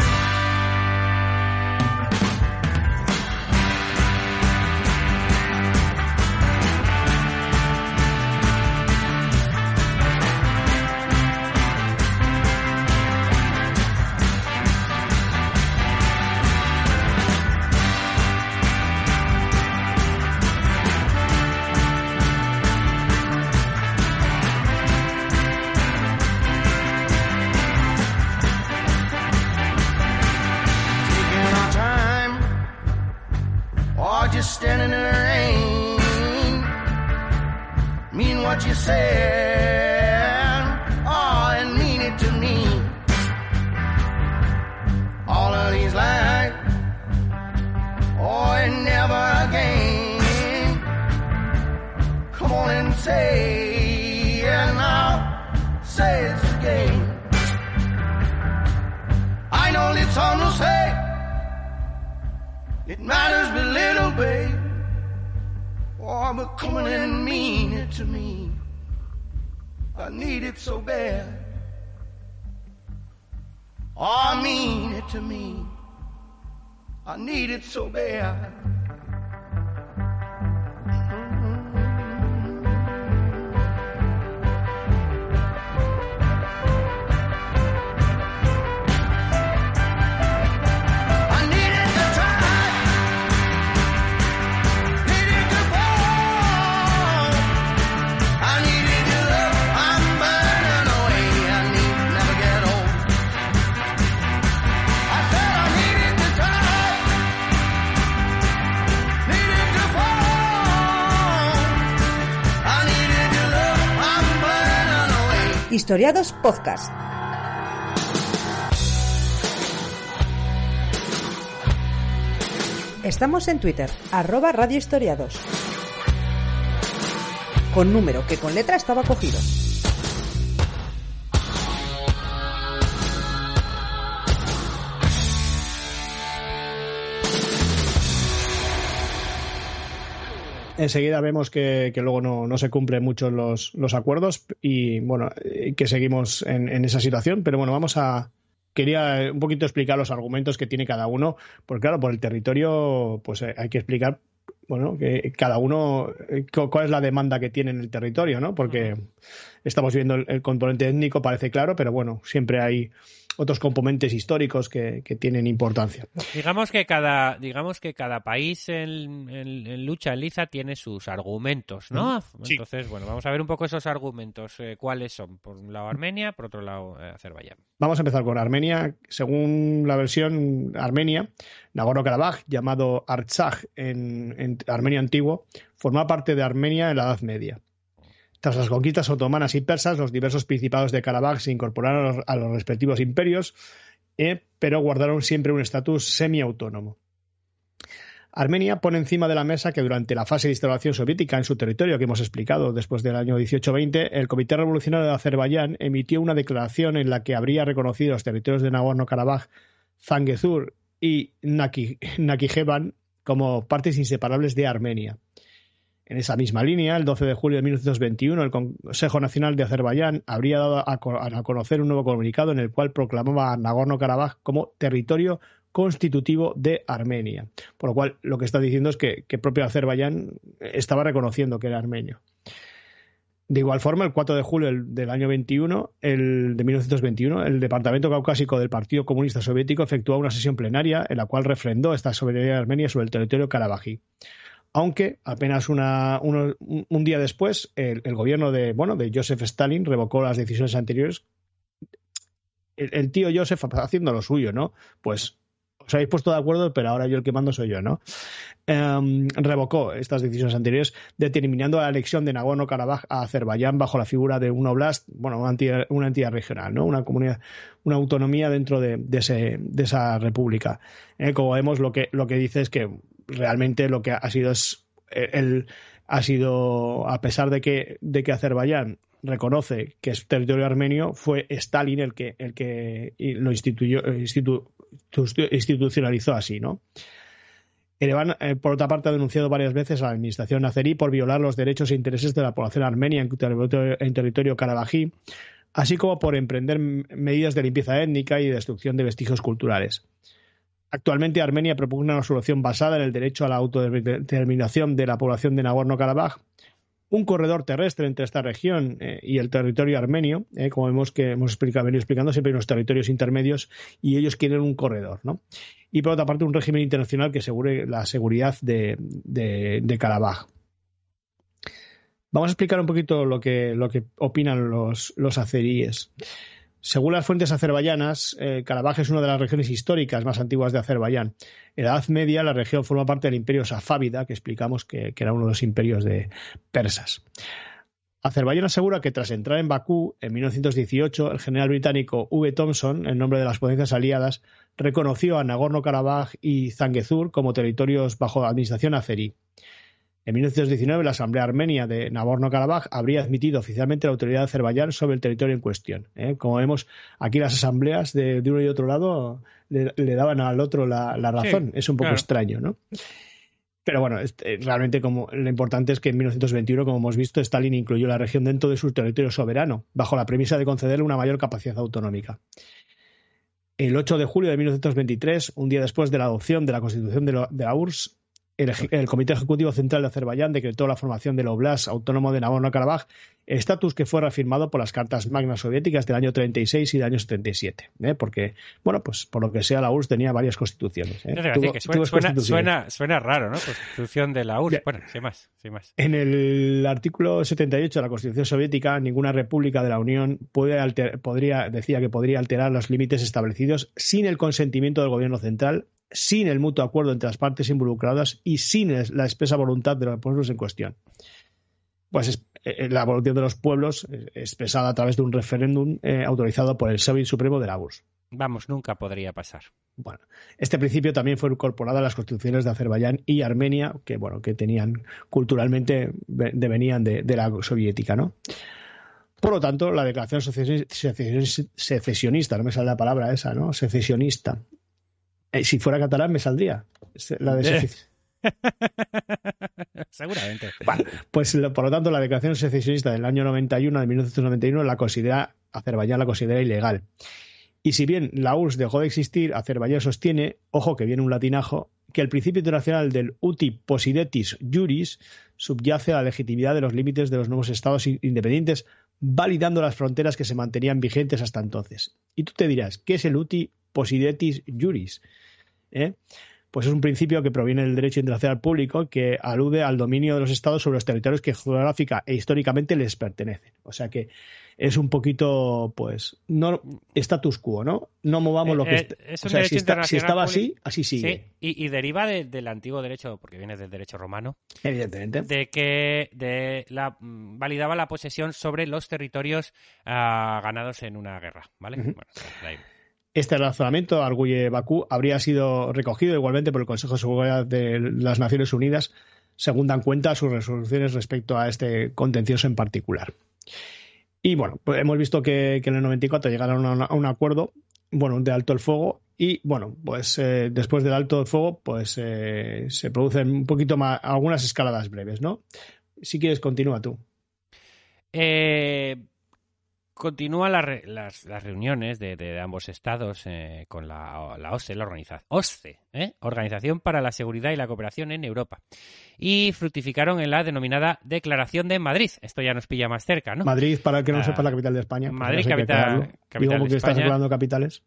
Historiados Podcast. Estamos en Twitter, arroba Radio Historiados. Con número que con letra estaba cogido. Enseguida vemos que, que luego no, no, se cumplen mucho los, los, acuerdos y bueno, que seguimos en, en, esa situación. Pero bueno, vamos a. Quería un poquito explicar los argumentos que tiene cada uno, porque claro, por el territorio, pues hay que explicar, bueno, que cada uno, cuál es la demanda que tiene en el territorio, ¿no? Porque estamos viendo el, el componente étnico, parece claro, pero bueno, siempre hay otros componentes históricos que, que, tienen importancia. Digamos que cada, digamos que cada país en, en, en lucha en liza tiene sus argumentos, ¿no? Sí. Entonces, bueno, vamos a ver un poco esos argumentos. Eh, ¿Cuáles son? Por un lado Armenia, por otro lado eh, Azerbaiyán. Vamos a empezar con Armenia. Según la versión Armenia, Nagorno-Karabaj, llamado Artsaj en, en Armenia antiguo, formaba parte de Armenia en la Edad Media. Tras las conquistas otomanas y persas, los diversos principados de Karabaj se incorporaron a los, respectivos imperios, eh, pero guardaron siempre un estatus semiautónomo. Armenia pone encima de la mesa que durante la fase de instalación soviética en su territorio que hemos explicado después del año 1820, el Comité Revolucionario de Azerbaiyán emitió una declaración en la que habría reconocido los territorios de Nagorno-Karabaj, Zangezur y Nakhchivan como partes inseparables de Armenia. En esa misma línea, el 12 de julio de 1921, el Consejo Nacional de Azerbaiyán habría dado a, conocer un nuevo comunicado en el cual proclamaba a Nagorno-Karabaj como territorio constitutivo de Armenia. Por lo cual, lo que está diciendo es que, que propio Azerbaiyán estaba reconociendo que era armenio. De igual forma, el 4 de julio del, del, año 21, el, de 1921, el Departamento Caucásico del Partido Comunista Soviético efectuó una sesión plenaria en la cual refrendó esta soberanía de Armenia sobre el territorio karabají aunque apenas una, un día después el, gobierno de, bueno, de Joseph Stalin revocó las decisiones anteriores. El, tío Joseph haciendo lo suyo, ¿no? Pues os habéis puesto de acuerdo, pero ahora yo el que mando soy yo, ¿no? Um, revocó estas decisiones anteriores, determinando la elección de Nagorno-Karabaj a Azerbaiyán bajo la figura de un oblast, bueno, una entidad, regional, ¿no? Una comunidad, una autonomía dentro de, de, de esa república. Eh, como vemos, lo que, lo que dice es que realmente lo que ha sido es el, ha sido a pesar de que de que Azerbaiyán reconoce que es territorio armenio fue Stalin el que el que lo instituyó institu, institucionalizó así no eh, por otra parte, ha denunciado varias veces a la administración nazarí por violar los derechos e intereses de la población armenia en territorio, en territorio karabají, así como por emprender medidas de limpieza étnica y destrucción de vestigios culturales. Actualmente Armenia propugna una solución basada en el derecho a la autodeterminación de la población de Nagorno-Karabaj, un corredor terrestre entre esta región eh, y el territorio armenio, eh, como vemos que hemos explicado, venido explicando, siempre hay unos territorios intermedios y ellos quieren un corredor, ¿no? Y por otra parte, un régimen internacional que asegure la seguridad de, de, Karabaj. Vamos a explicar un poquito lo que, lo que opinan los, los. Según las fuentes azerbaiyanas, eh, Karabaj es una de las regiones históricas más antiguas de Azerbaiyán. En la Edad Media, la región forma parte del imperio safávida, que explicamos que, que era uno de los imperios de persas. Azerbaiyán asegura que tras entrar en Bakú en 1918, el general británico V. Thompson, en nombre de las potencias aliadas, reconoció a Nagorno-Karabaj y Zangezur como territorios bajo administración azerí. En 1919, la Asamblea Armenia de Nagorno-Karabaj habría admitido oficialmente la autoridad de Azerbaiyán sobre el territorio en cuestión. ¿eh? Como vemos, aquí las asambleas de, de, uno y otro lado le, le daban al otro la, la razón. Sí, es un poco claro. extraño, ¿no? Pero bueno, este, realmente como, lo importante es que en 1921, como hemos visto, Stalin incluyó la región dentro de su territorio soberano, bajo la premisa de concederle una mayor capacidad autonómica. El 8 de julio de 1923, un día después de la adopción de la Constitución de, lo, de la URSS, el, el, Comité Ejecutivo Central de Azerbaiyán decretó la formación del Oblast Autónomo de Nagorno-Karabaj, estatus que fue reafirmado por las cartas magnas soviéticas del año 36 y del año 77, ¿eh? porque, bueno, pues por lo que sea, la URSS tenía varias constituciones. ¿eh? Tuvo, que suena, suena, suena, suena, raro, ¿no? Constitución de la URSS. Bueno, sin más, sin más. En el artículo 78 de la Constitución soviética, ninguna república de la Unión puede alter, podría, decía que podría alterar los límites establecidos sin el consentimiento del gobierno central sin el mutuo acuerdo entre las partes involucradas y sin la expresa voluntad de los pueblos en cuestión. Pues eh, la voluntad de los pueblos eh, expresada a través de un referéndum eh, autorizado por el Soviet Supremo de la URSS. Vamos, nunca podría pasar. Bueno, este principio también fue incorporado a las constituciones de Azerbaiyán y Armenia, que bueno, que tenían culturalmente ve- devenían de, de la soviética, ¿no? Por lo tanto, la declaración secesioni- secesioni- secesionista, no me sale la palabra esa, ¿no? Secesionista. Eh, si fuera catalán me saldría. La de Eh. secesión. *laughs* Seguramente. Pues por lo tanto la declaración secesionista del año 91 de 1991 la considera Azerbaiyán la considera ilegal. Y si bien la URSS dejó de existir, Azerbaiyán sostiene, ojo que viene un latinajo, que el principio internacional del uti possidetis juris subyace a la legitimidad de los límites de los nuevos estados independientes, validando las fronteras que se mantenían vigentes hasta entonces. Y tú te dirás, ¿qué es el uti possidetis juris? ¿Eh? Pues es un principio que proviene del derecho internacional público que alude al dominio de los estados sobre los territorios que geográfica e históricamente les pertenecen. O sea que es un poquito, pues, no status quo, ¿no? No movamos lo que Eh, eh, es o sea, si, está- si estaba así, así sigue, Sí, y, y deriva de- del antiguo derecho, porque viene del derecho romano, evidentemente. de que de la, mm, validaba la posesión sobre los territorios ah, ganados en una guerra, ¿vale? Bueno, ahí. Este razonamiento, arguye Bakú, habría sido recogido igualmente por el Consejo de Seguridad de las Naciones Unidas, según dan cuenta sus resoluciones respecto a este contencioso en particular. Y bueno, pues hemos visto que, en el 94 llegaron a un acuerdo, bueno, de alto el fuego, y bueno, pues eh, después del alto el fuego, pues eh, se producen un poquito más, algunas escaladas breves, ¿no? Si quieres, continúa tú. Eh, continúan las, re- las, las reuniones de, de ambos estados eh, con la, la OSCE, la organización, OSCE, ¿eh? Organización para la Seguridad y la Cooperación en Europa, y fructificaron en la denominada Declaración de Madrid. Esto ya nos pilla más cerca, ¿no? Madrid, para el que no Ah, sepa la capital de España. Madrid, no sé qué capital- Digo de estás hablando de capitales.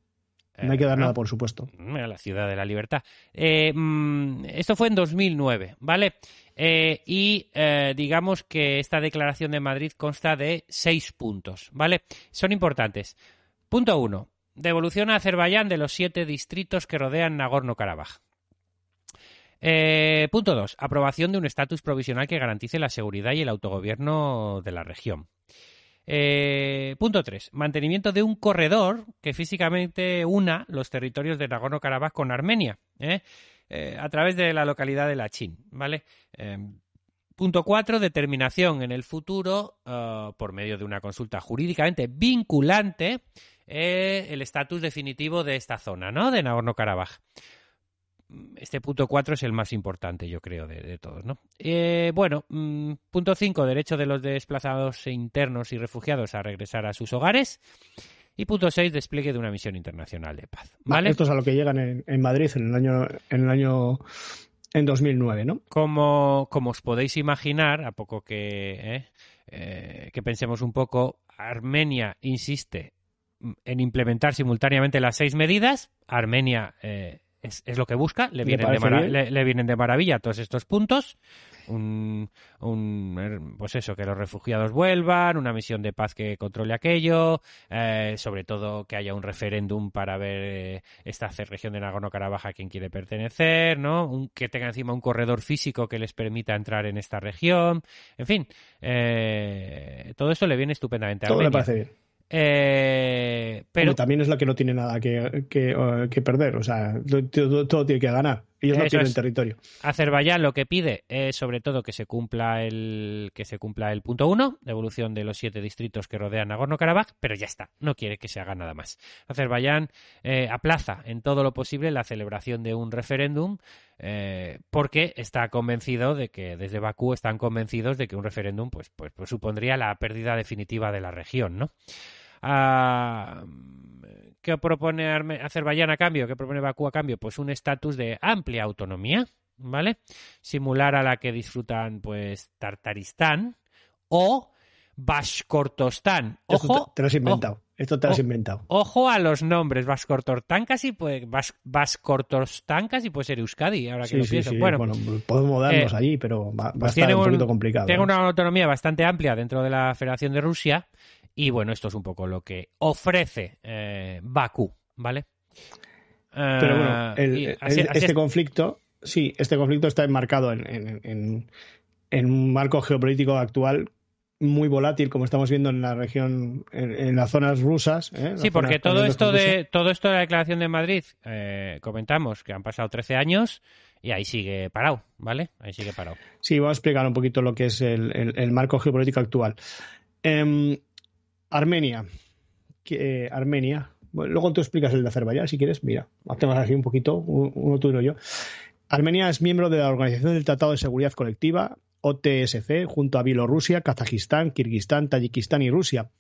No hay que dar Eh, nada, por supuesto. Mira, la ciudad de la libertad. Eh, mm, esto fue en 2009, ¿vale? Eh, y eh, digamos que esta declaración de Madrid consta de seis puntos, ¿vale? Son importantes. Punto uno. Devolución a Azerbaiyán de los siete distritos que rodean Nagorno-Karabaj. Eh, punto 2. Aprobación de un estatus provisional que garantice la seguridad y el autogobierno de la región. Eh, punto 3. Mantenimiento de un corredor que físicamente una los territorios de Nagorno-Karabaj con Armenia, ¿eh? Eh, a través de la localidad de Lachin, ¿vale? Eh, punto 4. Determinación en el futuro, eh, por medio de una consulta jurídicamente vinculante, el estatus definitivo de esta zona, ¿no? De Nagorno-Karabaj. Este punto 4 es el más importante, yo creo, de, de todos, ¿no? Eh, bueno, mm, punto 5, derecho de los desplazados internos y refugiados a regresar a sus hogares. Y punto 6, despliegue de una misión internacional de paz. ¿Vale? Esto es a lo que llegan en, en Madrid en el año en el año en 2009, ¿no? Como, como os podéis imaginar, a poco que, eh, eh, que pensemos un poco, Armenia insiste en implementar simultáneamente las seis medidas. Armenia eh, es, es lo que busca, le vienen, de le, le vienen de maravilla todos estos puntos. Un, un, er, pues eso, que los refugiados vuelvan, una misión de paz que controle aquello, eh, sobre todo que haya un referéndum para ver eh, esta región de Nagorno-Karabaj a quien quiere pertenecer, ¿no? Un- que tenga encima un corredor físico que les permita entrar en esta región. En fin, eh, todo esto le viene estupendamente a Todo parece bien. Eh, pero también es la que no tiene nada que, que, eh, que perder. O sea, todo tiene que ganar. Ellos no tienen es. territorio. Azerbaiyán lo que pide es sobre todo que se cumpla el que se cumpla el punto uno, devolución de los siete distritos que rodean Nagorno-Karabaj, pero ya está, no quiere que se haga nada más. Azerbaiyán eh, aplaza en todo lo posible la celebración de un referéndum eh, porque está convencido de que desde Bakú están convencidos de que un referéndum pues, pues, pues supondría la pérdida definitiva de la región, ¿no? Ah, ¿Qué propone Arme- Azerbaiyán a cambio? ¿Qué propone Bakú a cambio? Pues un estatus de amplia autonomía, ¿vale? Similar a la que disfrutan, pues, Tartaristán o Bashkortostán. Ojo, te, lo has inventado. Esto te lo has inventado. ojo a los nombres. Bashkortostán casi puede, Bas- Bashkortostán casi puede ser Euskadi, ahora que Sí, lo sí, pienso. sí. Bueno, Bueno, podemos darnos eh, allí, pero va, va a pues estar tiene un un- poquito complicado. Tengo ¿no? una autonomía bastante amplia dentro de la Federación de Rusia y bueno, esto es un poco lo que ofrece eh, Bakú, ¿vale? Pero bueno, Ah, el- así- este es- conflicto, sí, este conflicto está enmarcado en, en- en- en un marco geopolítico actual muy volátil, como estamos viendo en la región, en, las zonas rusas. ¿eh? Sí, porque todo esto de todo esto de la declaración de Madrid, eh, comentamos que han pasado 13 años y ahí sigue parado, ¿vale? Ahí sigue parado. Sí, vamos a explicar un poquito lo que es el, el- el marco geopolítico actual. Em, Armenia. Eh, Armenia. Bueno, luego tú explicas el de Azerbaiyán, si quieres. Mira, hacemos así un poquito, un- uno tú y uno yo. Armenia es miembro de la Organización del Tratado de Seguridad Colectiva, OTSC, junto a Bielorrusia, Kazajistán, Kirguistán, Tayikistán y Rusia,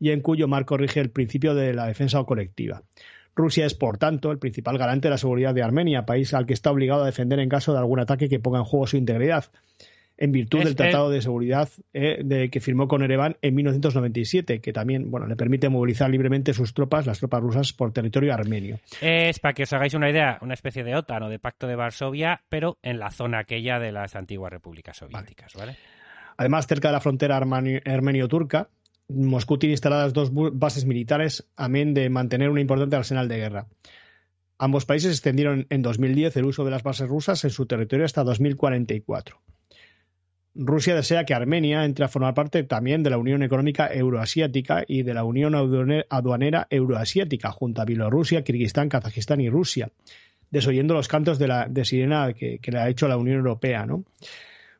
y en cuyo marco rige el principio de la defensa colectiva. Rusia es, por tanto, el principal garante de la seguridad de Armenia, país al que está obligado a defender en caso de algún ataque que ponga en juego su integridad, en virtud Es del el- Tratado de Seguridad eh, de, que firmó con Ereván en 1997, que también bueno, le permite movilizar libremente sus tropas, las tropas rusas, por territorio armenio. Es para que os hagáis una idea, una especie de OTAN o de Pacto de Varsovia, pero en la zona aquella de las antiguas repúblicas soviéticas, ¿vale? Además, cerca de la frontera armenio-turca, Moscú tiene instaladas dos bases militares, amén de mantener un importante arsenal de guerra. Ambos países extendieron en 2010 el uso de las bases rusas en su territorio hasta 2044. Rusia desea que Armenia entre a formar parte también de la Unión Económica Euroasiática y de la Unión Aduane- Aduanera Euroasiática, junto a Bielorrusia, Kirguistán, Kazajistán y Rusia, desoyendo los cantos de, la, de sirena que, le ha hecho la Unión Europea. ¿no?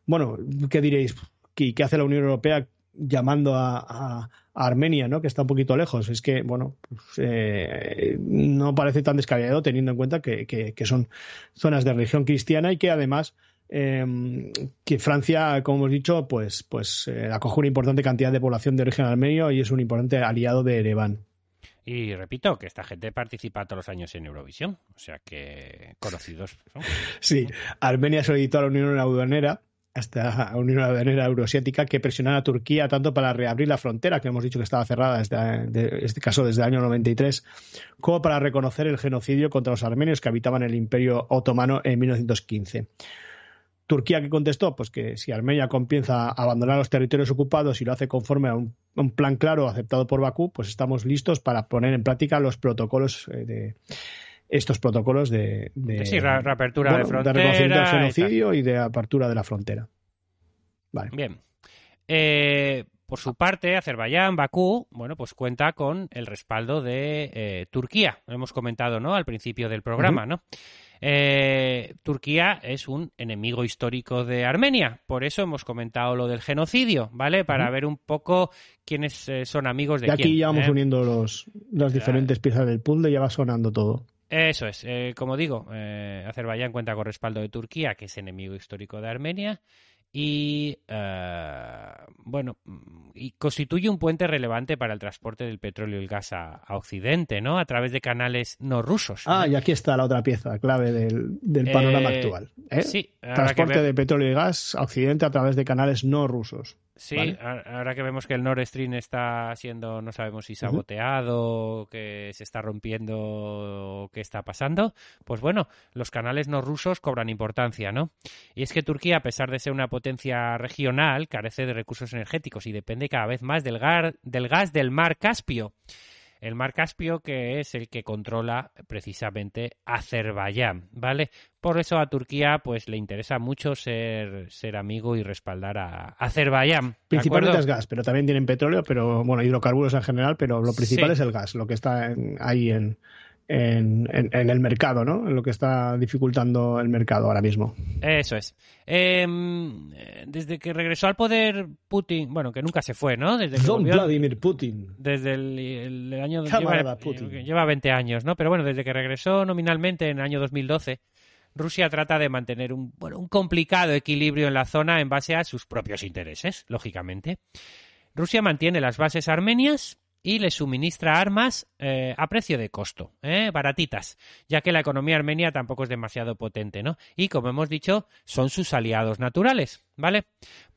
Bueno, ¿qué diréis? ¿Qué, hace la Unión Europea llamando a, Armenia, ¿no? que está un poquito lejos? Es que, bueno, pues, eh, no parece tan descabellado teniendo en cuenta que son zonas de religión cristiana y que además eh, que Francia, como hemos dicho, pues, pues eh, acoge una importante cantidad de población de origen armenio y es un importante aliado de Ereván. Y repito, que esta gente participa todos los años en Eurovisión, o sea que conocidos son. Sí, Armenia solicitó a la Unión Aduanera, hasta la Unión Aduanera Euroasiática, que presionara a Turquía tanto para reabrir la frontera, que hemos dicho que estaba cerrada desde de- este caso desde el año 93, como para reconocer el genocidio contra los armenios que habitaban el Imperio Otomano en 1915. Turquía que contestó, pues que si Armenia comienza a abandonar los territorios ocupados y lo hace conforme a un, a un plan claro aceptado por Bakú, pues estamos listos para poner en práctica los protocolos eh, de estos protocolos de, de- Sí, reapertura de bueno, reconocimiento del frontera y genocidio y, de apertura de la frontera. Vale. Bien. Eh, por su parte, Azerbaiyán, Bakú, bueno, pues cuenta con el respaldo de eh, Turquía. Lo hemos comentado, ¿no? Al principio del programa, ¿no? Eh, Turquía es un enemigo histórico de Armenia, por eso hemos comentado lo del genocidio, ¿vale? Para ver un poco quiénes eh, son amigos de Y aquí quién. ya vamos ¿eh? uniendo los, las diferentes piezas del puzzle ya va sonando todo. Eso es, eh, como digo, Azerbaiyán cuenta con respaldo de Turquía, que es enemigo histórico de Armenia, y eh, bueno, mm, y constituye un puente relevante para el transporte del petróleo y el gas a, a Occidente, ¿no? A través de canales no rusos. Ah, ¿no? y aquí está la otra pieza clave del, del panorama Eh, actual. ¿eh? Sí, Transporte de petróleo y gas a Occidente a través de canales no rusos. Sí, ahora que vemos que el Nord Stream está siendo, no sabemos si saboteado, que se está rompiendo, qué está pasando, pues bueno, los canales no rusos cobran importancia, ¿no? Y es que Turquía, a pesar de ser una potencia regional, carece de recursos energéticos y depende cada vez más del, gar- del gas del mar Caspio. El mar Caspio que es el que controla precisamente Azerbaiyán, ¿vale? Por eso a Turquía pues le interesa mucho ser, ser amigo y respaldar a Azerbaiyán. ¿de Principalmente acuerdo? es gas, pero también tienen petróleo, pero bueno, hidrocarburos en general, pero lo principal Sí. es el gas, lo que está en- ahí en, en, en- en el mercado, ¿no? En lo que está dificultando el mercado ahora mismo. Eso es. Em, eh, desde que regresó al poder Putin, bueno, que nunca se fue, ¿no? Desde que Don volvió- Vladimir Putin. desde el, el- el año lleva, Putin. eh, lleva 20 años, ¿no? Pero bueno, desde que regresó nominalmente en el año 2012, Rusia trata de mantener un, bueno, un complicado equilibrio en la zona en base a sus propios intereses, lógicamente. Rusia mantiene las bases armenias y les suministra armas eh, a precio de costo, ¿eh? baratitas, ya que la economía armenia tampoco es demasiado potente, ¿no? Y como hemos dicho, son sus aliados naturales, ¿vale?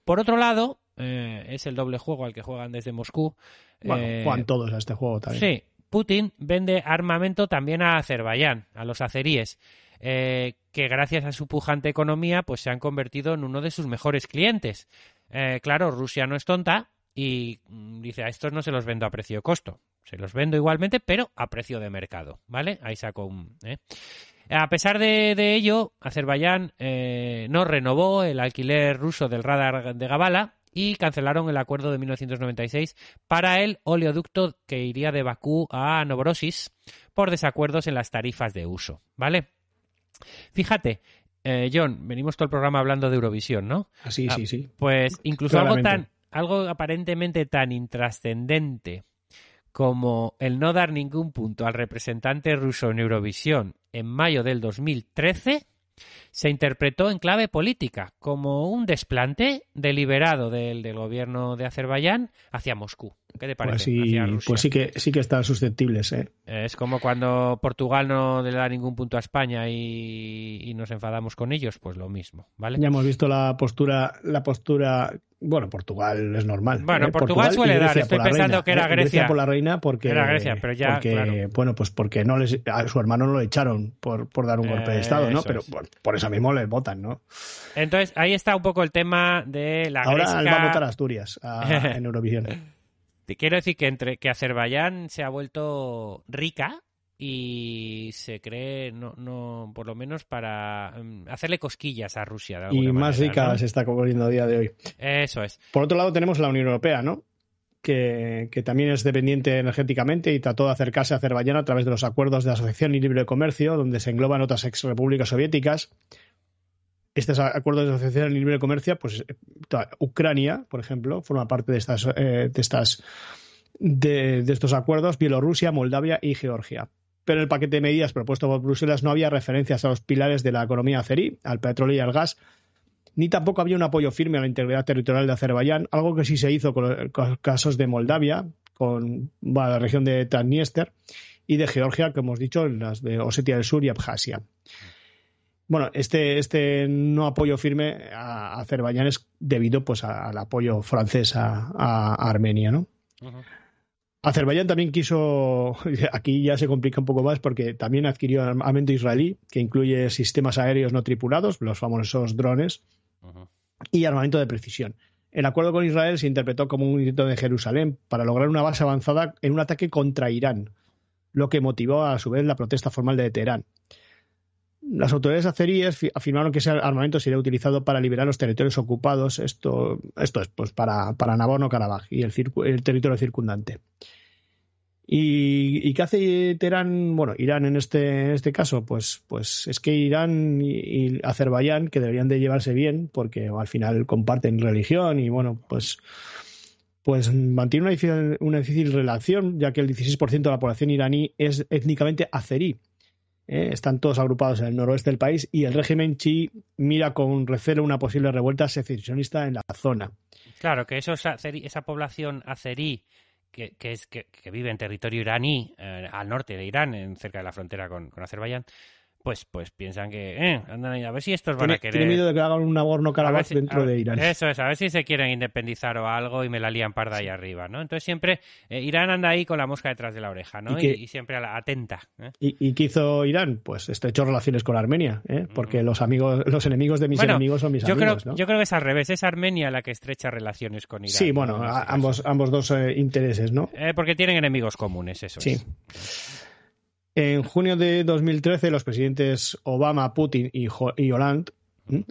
Por otro lado, eh, es el doble juego al que juegan desde Moscú. Bueno, juegan todos a este juego también. Sí, Putin vende armamento también a Azerbaiyán, a los azeríes, eh, que gracias a su pujante economía pues se han convertido en uno de sus mejores clientes. Eh, claro, Rusia no es tonta y mm, dice a estos no se los vendo a precio de costo, se los vendo igualmente, pero a precio de mercado, ¿vale? Ahí saco un... ¿eh? A pesar de, de ello, Azerbaiyán eh, no renovó el alquiler ruso del radar de Gabala y cancelaron el acuerdo de 1996 para el oleoducto que iría de Bakú a Novorosis por desacuerdos en las tarifas de uso, ¿vale? Fíjate, eh, John, venimos todo el programa hablando de Eurovisión, ¿no? Así, Ah, sí, sí. Pues incluso algo Claramente. tan, algo aparentemente tan intrascendente como el no dar ningún punto al representante ruso en Eurovisión en mayo del 2013 se interpretó en clave política como un desplante deliberado del, del gobierno de Azerbaiyán hacia Moscú. ¿Qué te parece? Pues sí, Rusia. pues sí que sí que están susceptibles, ¿eh? Es como cuando Portugal no le da ningún punto a España y, y nos enfadamos con ellos, pues lo mismo, ¿vale? Ya hemos visto la postura, la postura. Bueno, Portugal es normal. Bueno, ¿eh? Portugal suele dar, Grecia estoy pensando reina, que era ¿eh? Grecia. por la reina porque. Era Grecia, pero ya, porque, claro. Bueno, pues porque no les, a su hermano no lo echaron por, por dar un golpe de estado, ¿no? Pero es. por, por eso mismo le votan, ¿no? Entonces, ahí está un poco el tema de la Ahora gresca. él va a votar a Asturias a- *laughs* en Eurovisión. Te quiero decir que entre que Azerbaiyán se ha vuelto rica y se cree, no, no, por lo menos para mm, hacerle cosquillas a Rusia. De Y más manera, rica ¿no? se está poniendo a día de hoy. Eso es. Por otro lado, tenemos la Unión Europea, ¿no? Que, que también es dependiente energéticamente y trató de acercarse a Azerbaiyán a través de los acuerdos de asociación y libre comercio, donde se engloban otras ex repúblicas soviéticas. Estos acuerdos de asociación y libre comercio, pues eh, Ucrania, por ejemplo, forma parte de estas, eh, de estas de, de estos acuerdos, Bielorrusia, Moldavia y Georgia. Pero en el paquete de medidas propuesto por Bruselas no había referencias a los pilares de la economía azerí, al petróleo y al gas, ni tampoco había un apoyo firme a la integridad territorial de Azerbaiyán, algo que sí se hizo con los casos de Moldavia, con la región de Transnistria, y de Georgia, que hemos dicho, las de Osetia del Sur y Abjasia. Bueno, este, este no apoyo firme a Azerbaiyán es debido pues, al apoyo francés a, Armenia, ¿no? Azerbaiyán también quiso, *laughs* aquí ya se complica un poco más porque también adquirió armamento israelí que incluye sistemas aéreos no tripulados, los famosos drones, y armamento de precisión. El acuerdo con Israel se interpretó como un intento de Jerusalén para lograr una base avanzada en un ataque contra Irán, lo que motivó a su vez la protesta formal de Teherán. Las autoridades azeríes fi- afirmaron que ese armamento sería utilizado para liberar los territorios ocupados, esto, esto es pues para, para Nagorno-Karabaj y el, territorio circundante. ¿Y, qué hace Teherán? Bueno, Irán en este, en este caso, pues, pues es que Irán y, y Azerbaiyán, que deberían de llevarse bien, porque al final comparten religión y bueno, pues, pues mantiene una difícil, una difícil relación, ya que el 16% de la población iraní es étnicamente azerí. ¿Eh? Están todos agrupados en el noroeste del país y el régimen chi mira con recelo una posible revuelta secesionista en la zona. Claro, que esos esa población azerí que, que vive en territorio iraní, eh, al norte de Irán, en, cerca de la frontera con, con Azerbaiyán, pues, pues piensan que, eh, andan ahí, a ver si estos van Tiene, a querer... tiene miedo de que hagan un a ver Nagorno-Karabaj si- dentro ver- de Irán. Eso es, a ver si se quieren independizar o algo y me la lían parda ahí arriba, ¿no? Entonces siempre eh, Irán anda ahí con la mosca detrás de la oreja, ¿no? Y que- Y, y siempre a la- atenta. ¿eh? ¿Y, y qué hizo Irán? Pues estrechó relaciones con Armenia, ¿eh? porque los amigos, los enemigos de mis Bueno, enemigos son mis Yo creo, amigos, ¿no? yo creo que es al revés, es Armenia la que estrecha relaciones con Irán. sí, ¿no? bueno, a- ambos, ambos dos eh, intereses, ¿no? Eh, porque tienen enemigos comunes, eso Sí. es. En junio de 2013, los presidentes Obama, Putin y, Hollande,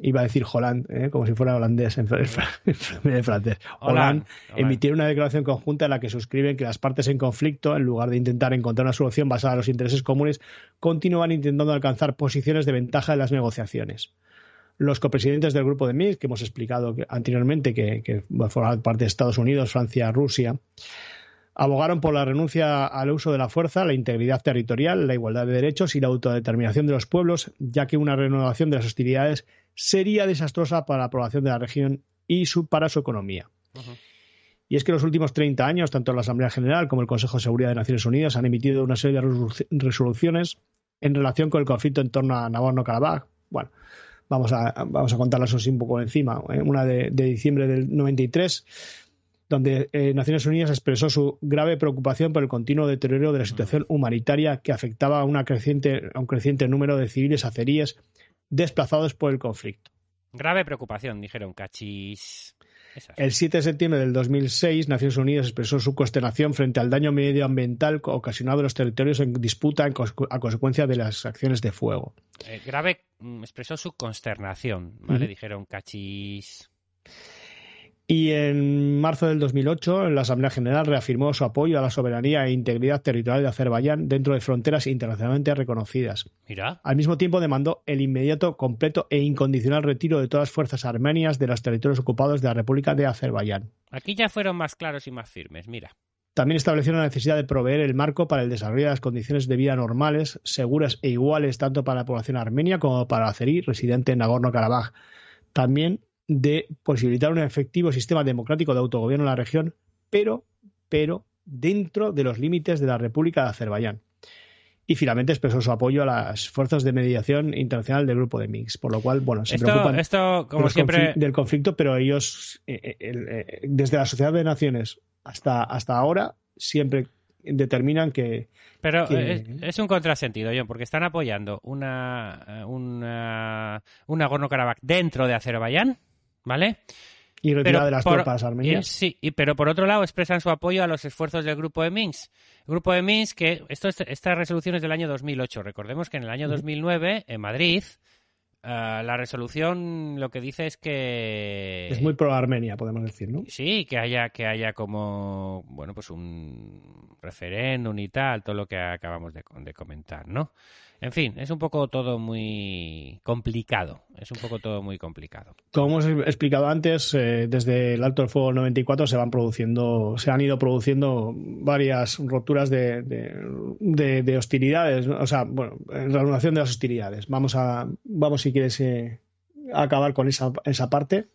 iba a decir Holland, ¿eh? como si fuera holandés en, vez de *laughs* francés, Hollande, Hollande, Hollande. emitieron una declaración conjunta en la que suscriben que las partes en conflicto, en lugar de intentar encontrar una solución basada en los intereses comunes, continúan intentando alcanzar posiciones de ventaja en las negociaciones. Los copresidentes del grupo de Minsk, que hemos explicado anteriormente que, que forman parte de Estados Unidos, Francia, Rusia, abogaron por la renuncia al uso de la fuerza, la integridad territorial, la igualdad de derechos y la autodeterminación de los pueblos, ya que una renovación de las hostilidades sería desastrosa para la población de la región y su, para su economía. Y es que en los últimos 30 años, tanto la Asamblea General como el Consejo de Seguridad de Naciones Unidas han emitido una serie de resolu- resoluciones en relación con el conflicto en torno a Nagorno-Karabaj. Bueno, vamos a, vamos a contarlas así un poco encima. ¿eh? Una de, de diciembre del 93, donde eh, Naciones Unidas expresó su grave preocupación por el continuo deterioro de la situación humanitaria que afectaba a, una creciente, a un creciente número de civiles azeríes desplazados por el conflicto. Grave preocupación, dijeron cachis. El 7 de septiembre del 2006, Naciones Unidas expresó su consternación frente al daño medioambiental ocasionado en los territorios en disputa a consecuencia de las acciones de fuego. Eh, grave mm, expresó su consternación, ¿vale? Dijeron cachis. Y en marzo del 2008, la Asamblea General reafirmó su apoyo a la soberanía e integridad territorial de Azerbaiyán dentro de fronteras internacionalmente reconocidas. Mira. Al mismo tiempo demandó el inmediato, completo e incondicional retiro de todas las fuerzas armenias de los territorios ocupados de la República de Azerbaiyán. Aquí ya fueron más claros y más firmes, mira. También estableció la necesidad de proveer el marco para el desarrollo de las condiciones de vida normales, seguras e iguales tanto para la población armenia como para la azerí residente en Nagorno-Karabaj. También de posibilitar un efectivo sistema democrático de autogobierno en la región, pero, pero dentro de los límites de la República de Azerbaiyán. Y finalmente expresó su apoyo a las fuerzas de mediación internacional del grupo de Minsk, por lo cual, bueno, se Esto, preocupan esto como siempre, del conflicto, pero ellos, eh, eh, eh, desde la Sociedad de Naciones hasta, hasta ahora, siempre determinan que Pero que- es, es un contrasentido, John, porque están apoyando una, una, un Nagorno-Karabaj dentro de Azerbaiyán, ¿vale? y retirada Pero de las por- tropas armenias. sí, y- pero por otro lado expresan su apoyo a los esfuerzos del Grupo de Minsk. El Grupo de Minsk, que esto, es- esta resolución es del año 2008. Recordemos que en el año 2009, en Madrid, ah, la resolución lo que dice es que... Es muy pro Armenia, podemos decir, ¿no? Sí, que haya, que haya como, bueno, pues un referéndum y tal, todo lo que acabamos de, de comentar, ¿no? En fin, es un poco todo muy complicado, es un poco todo muy complicado. Como hemos explicado antes, eh, desde el Alto el Fuego 94 se van produciendo, se han ido produciendo varias roturas de, de, de- de hostilidades, o sea, bueno, en reanudación de las hostilidades. Vamos a, vamos si quieres eh, acabar con esa, esa parte.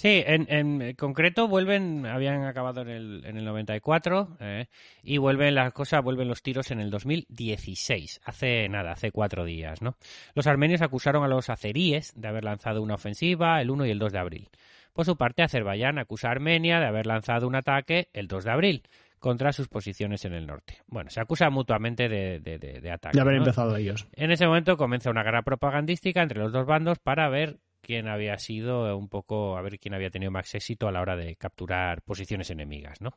Sí, en, en concreto vuelven, habían acabado en el, en el 94 eh, y vuelven las cosas, vuelven los tiros en el 2016, hace nada, hace cuatro días, ¿no? Los armenios acusaron a los azeríes de haber lanzado una ofensiva el 1 y el 2 de abril. Por su parte, Azerbaiyán acusa a Armenia de haber lanzado un ataque el 2 de abril contra sus posiciones en el norte. Bueno, se acusa mutuamente de, de, de, de ataque. De haber ¿no? empezado ellos. En ese momento comienza una guerra propagandística entre los dos bandos para ver quién había sido un poco, a ver quién había tenido más éxito a la hora de capturar posiciones enemigas, ¿no?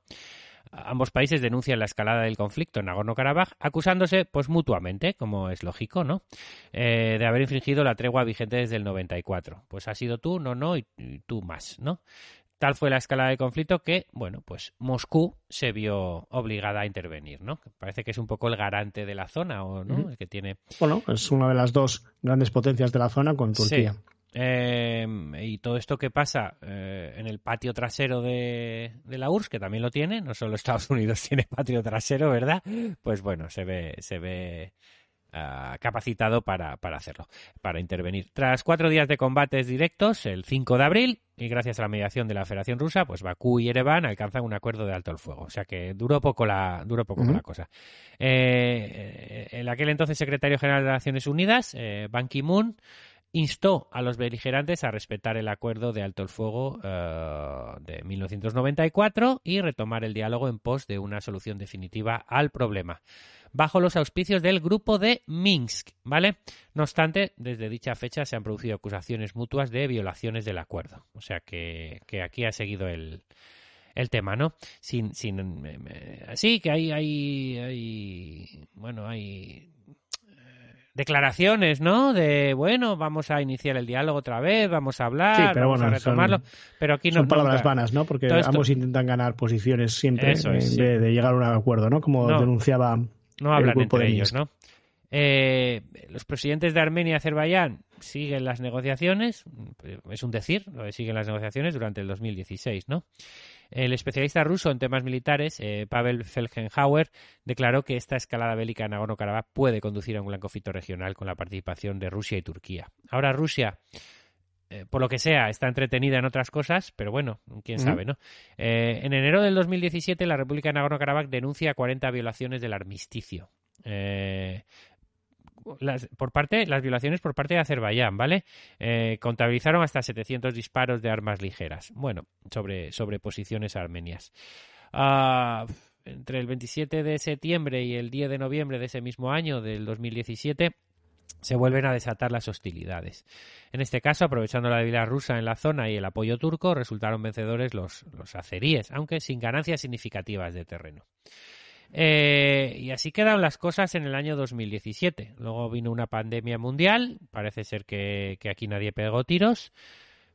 Ambos países denuncian la escalada del conflicto en Nagorno-Karabaj, acusándose, pues mutuamente, como es lógico, ¿no? Eh, de haber infringido la tregua vigente desde el 94. Pues ha sido tú, no, no, y, y tú más, ¿no? Tal fue la escalada del conflicto que, bueno, pues Moscú se vio obligada a intervenir, ¿no? Parece que es un poco el garante de la zona, ¿o no? El que tiene Bueno, es una de las dos grandes potencias de la zona con Turquía. Sí. Eh, y todo esto que pasa eh, en el patio trasero de, de la URSS, que también lo tiene, no solo Estados Unidos *laughs* tiene patio trasero, ¿verdad? Pues bueno, se ve, se ve ah, capacitado para, para hacerlo, para intervenir. Tras cuatro días de combates directos, el 5 de abril, y gracias a la mediación de la Federación Rusa, pues Bakú y Ereván alcanzan un acuerdo de alto el fuego. O sea que duró poco la, duró poco la cosa. Eh, en aquel entonces secretario general de Naciones Unidas, eh, Ban Ki-moon, instó a los beligerantes a respetar el acuerdo de alto el fuego eh, de 1994 y retomar el diálogo en pos de una solución definitiva al problema, bajo los auspicios del grupo de Minsk, ¿vale? No obstante, desde dicha fecha se han producido acusaciones mutuas de violaciones del acuerdo, o sea que, que aquí ha seguido el, el tema, ¿no? Sin, sin, eh, sí, que hay, hay, hay, bueno, hay declaraciones, ¿no? De, bueno, vamos a iniciar el diálogo otra vez, vamos a hablar, Sí, pero vamos bueno, a retomarlo, son- pero aquí no Son palabras vanas, ¿no? Porque ambos intentan ganar posiciones siempre Eso sí. de llegar a un acuerdo, ¿no? Como No. denunciaba no el hablan grupo entre de ellos. ¿no? Eh, los presidentes de Armenia y Azerbaiyán siguen las negociaciones, es un decir, siguen las negociaciones durante el 2016, ¿no? El especialista ruso en temas militares, eh, Pavel Felgenhauer, declaró que esta escalada bélica en Nagorno-Karabaj puede conducir a un gran conflicto regional con la participación de Rusia y Turquía. Ahora Rusia, eh, por lo que sea, está entretenida en otras cosas, pero bueno, quién sabe, ¿no? Eh, en enero del 2017, la República de Nagorno-Karabaj denuncia 40 violaciones del armisticio. Eh, las, por parte, las violaciones por parte de Azerbaiyán, ¿vale? Eh, contabilizaron hasta 700 disparos de armas ligeras. Bueno, sobre, sobre posiciones armenias. Ah, entre el 27 de septiembre y el 10 de noviembre de ese mismo año, del 2017, se vuelven a desatar las hostilidades. En este caso, aprovechando la debilidad rusa en la zona y el apoyo turco, resultaron vencedores los, los azeríes, aunque sin ganancias significativas de terreno. Eh, y así quedan las cosas en el año 2017. Luego vino una pandemia mundial, parece ser que, que aquí nadie pegó tiros,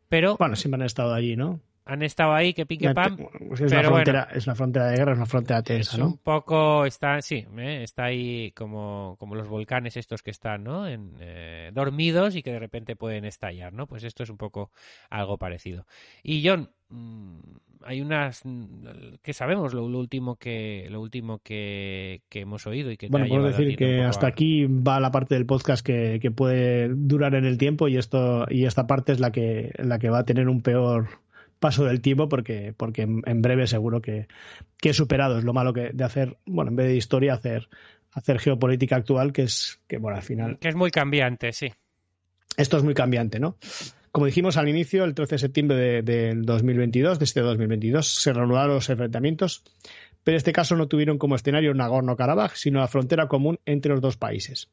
pero Bueno, siempre han estado allí, ¿no? Han estado ahí, que pique pam. Es, una pero frontera, bueno. es una frontera de guerra, es una frontera tensa, Es ¿no? un poco, está, sí, ¿eh? está ahí como, como los volcanes estos que están, ¿no? En, eh, dormidos y que de repente pueden estallar, ¿no? Pues esto es un poco algo parecido. Y John, mm, hay unas mm, que sabemos lo, lo último que lo último que, que hemos oído y que Bueno, puedo decir que hasta a- aquí va la parte del podcast que, que puede durar en el tiempo y esto y esta parte es la que la que va a tener un peor paso del tiempo porque porque en, breve seguro que, que he superado es lo malo que de hacer bueno en vez de historia hacer hacer geopolítica actual que es que bueno al final que es muy cambiante, sí. esto es muy cambiante, ¿no? Como dijimos al inicio, el 13 de septiembre de- del 2022, de este 2022, se reanudaron los enfrentamientos, pero en este caso no tuvieron como escenario Nagorno-Karabaj, sino la frontera común entre los dos países.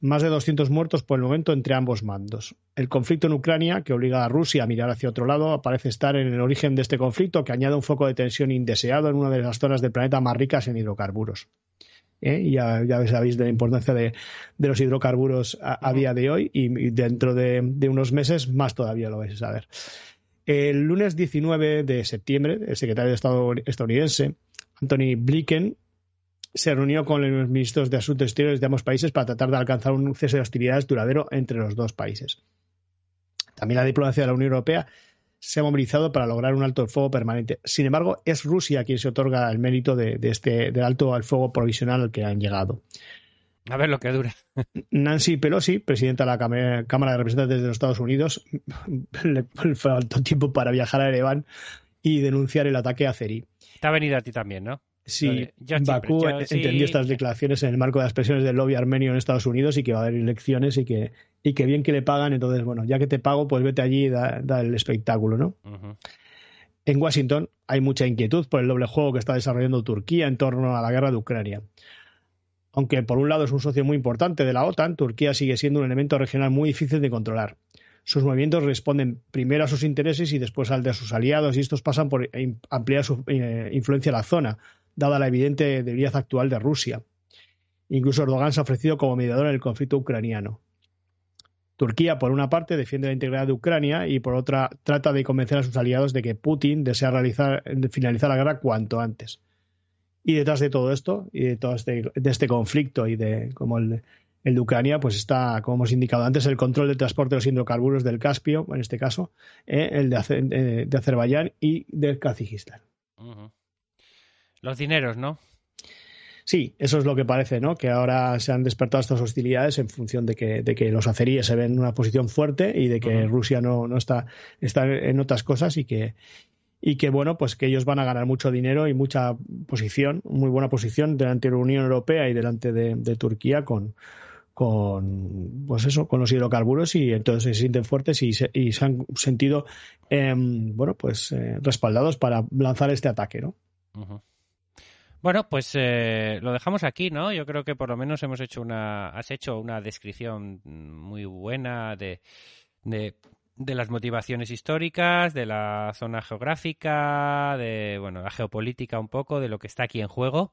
Más de 200 muertos por el momento entre ambos mandos. El conflicto en Ucrania, que obliga a Rusia a mirar hacia otro lado, parece estar en el origen de este conflicto, que añade un foco de tensión indeseado en una de las zonas del planeta más ricas en hidrocarburos. ¿eh? Ya, ya sabéis de la importancia de, de los hidrocarburos a, día de hoy y, dentro de, de unos meses más todavía lo vais a saber. El lunes 19 de septiembre, el secretario de Estado estadounidense, Anthony Blinken, se reunió con los ministros de Asuntos Exteriores de ambos países para tratar de alcanzar un cese de hostilidades duradero entre los dos países. También la diplomacia de la Unión Europea se ha movilizado para lograr un alto el fuego permanente. Sin embargo, es Rusia quien se otorga el mérito de, de este del alto al fuego provisional al que han llegado. A ver lo que dura. *laughs* Nancy Pelosi, presidenta de la Cámara de Representantes de los Estados Unidos, le *laughs* le faltó tiempo para viajar a Ereván y denunciar el ataque a Ceri. Te ha venido a ti también, ¿no? Yo siempre, Bakú sí. entendió estas declaraciones en el marco de las presiones del lobby armenio en Estados Unidos y que va a haber elecciones y que, y que bien que le pagan, entonces, bueno, ya que te pago, pues vete allí y da, da el espectáculo, ¿no? En Washington hay mucha inquietud por el doble juego que está desarrollando Turquía en torno a la guerra de Ucrania. Aunque por un lado es un socio muy importante de la OTAN, Turquía sigue siendo un elemento regional muy difícil de controlar. Sus movimientos responden primero a sus intereses y después al de sus aliados, y estos pasan por ampliar su eh, influencia en la zona, dada la evidente debilidad actual de Rusia. Incluso Erdogan se ha ofrecido como mediador en el conflicto ucraniano. Turquía, por una parte, defiende la integridad de Ucrania y por otra, trata de convencer a sus aliados de que Putin desea realizar, finalizar la guerra cuanto antes. Y detrás de todo esto, y de todo este, este conflicto y de como el, de Ucrania, pues está, como hemos indicado antes, el control del transporte de los hidrocarburos del Caspio, en este caso, eh, el de, eh, de Azerbaiyán y del Kazajistán. Los dineros, ¿no? Sí, eso es lo que parece, ¿no? Que ahora se han despertado estas hostilidades en función de que, de que los azeríes se ven en una posición fuerte y de que. Rusia no, no está, está en otras cosas y que, y que, bueno, pues que ellos van a ganar mucho dinero y mucha posición, muy buena posición delante de la Unión Europea y delante de, de Turquía con, con, pues eso, con los hidrocarburos y entonces se sienten fuertes y se, y se han sentido, em, bueno, pues eh, respaldados para lanzar este ataque, ¿no? Bueno, pues eh, lo dejamos aquí, ¿no? Yo creo que por lo menos hemos hecho una, has hecho una descripción muy buena de, de, las motivaciones históricas, de la zona geográfica, de bueno, la geopolítica un poco, de lo que está aquí en juego.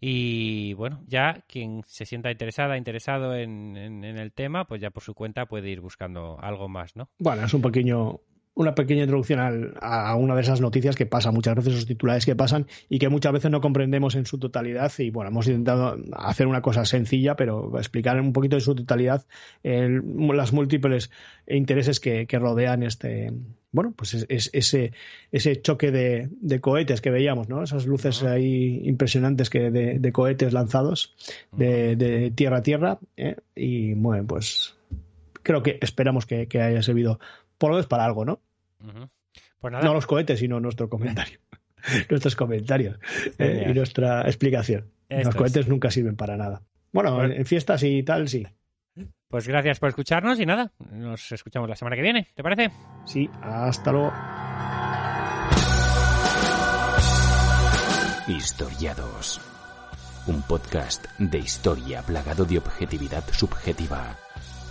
Y bueno, ya quien se sienta interesada, interesado en, en, en el tema, pues ya por su cuenta puede ir buscando algo más, ¿no? Bueno, es un pequeño, una pequeña introducción al- a una de esas noticias que pasa muchas veces, esos titulares que pasan y que muchas veces no comprendemos en su totalidad. Y bueno, hemos intentado hacer una cosa sencilla, pero explicar un poquito en su totalidad el- las múltiples intereses que, que rodean este. Bueno, pues es, es- ese, ese choque de, de cohetes que veíamos, ¿no? Esas luces ahí impresionantes que de, de cohetes lanzados de, de tierra a tierra. ¿eh? Y bueno, pues creo que esperamos que, que haya servido por lo menos para algo, ¿no? Pues nada, No los cohetes, sino nuestro comentario. *laughs* Nuestros comentarios eh, y nuestra explicación. Esto los es. cohetes nunca sirven para nada. Bueno, Bueno. en fiestas y tal, sí. pues gracias por escucharnos y nada, nos escuchamos la semana que viene, ¿te parece? Sí, hasta luego. Historiados. Un podcast de historia plagado de objetividad subjetiva,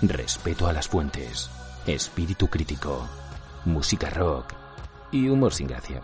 respeto a las fuentes, espíritu crítico, música rock y humor sin gracia.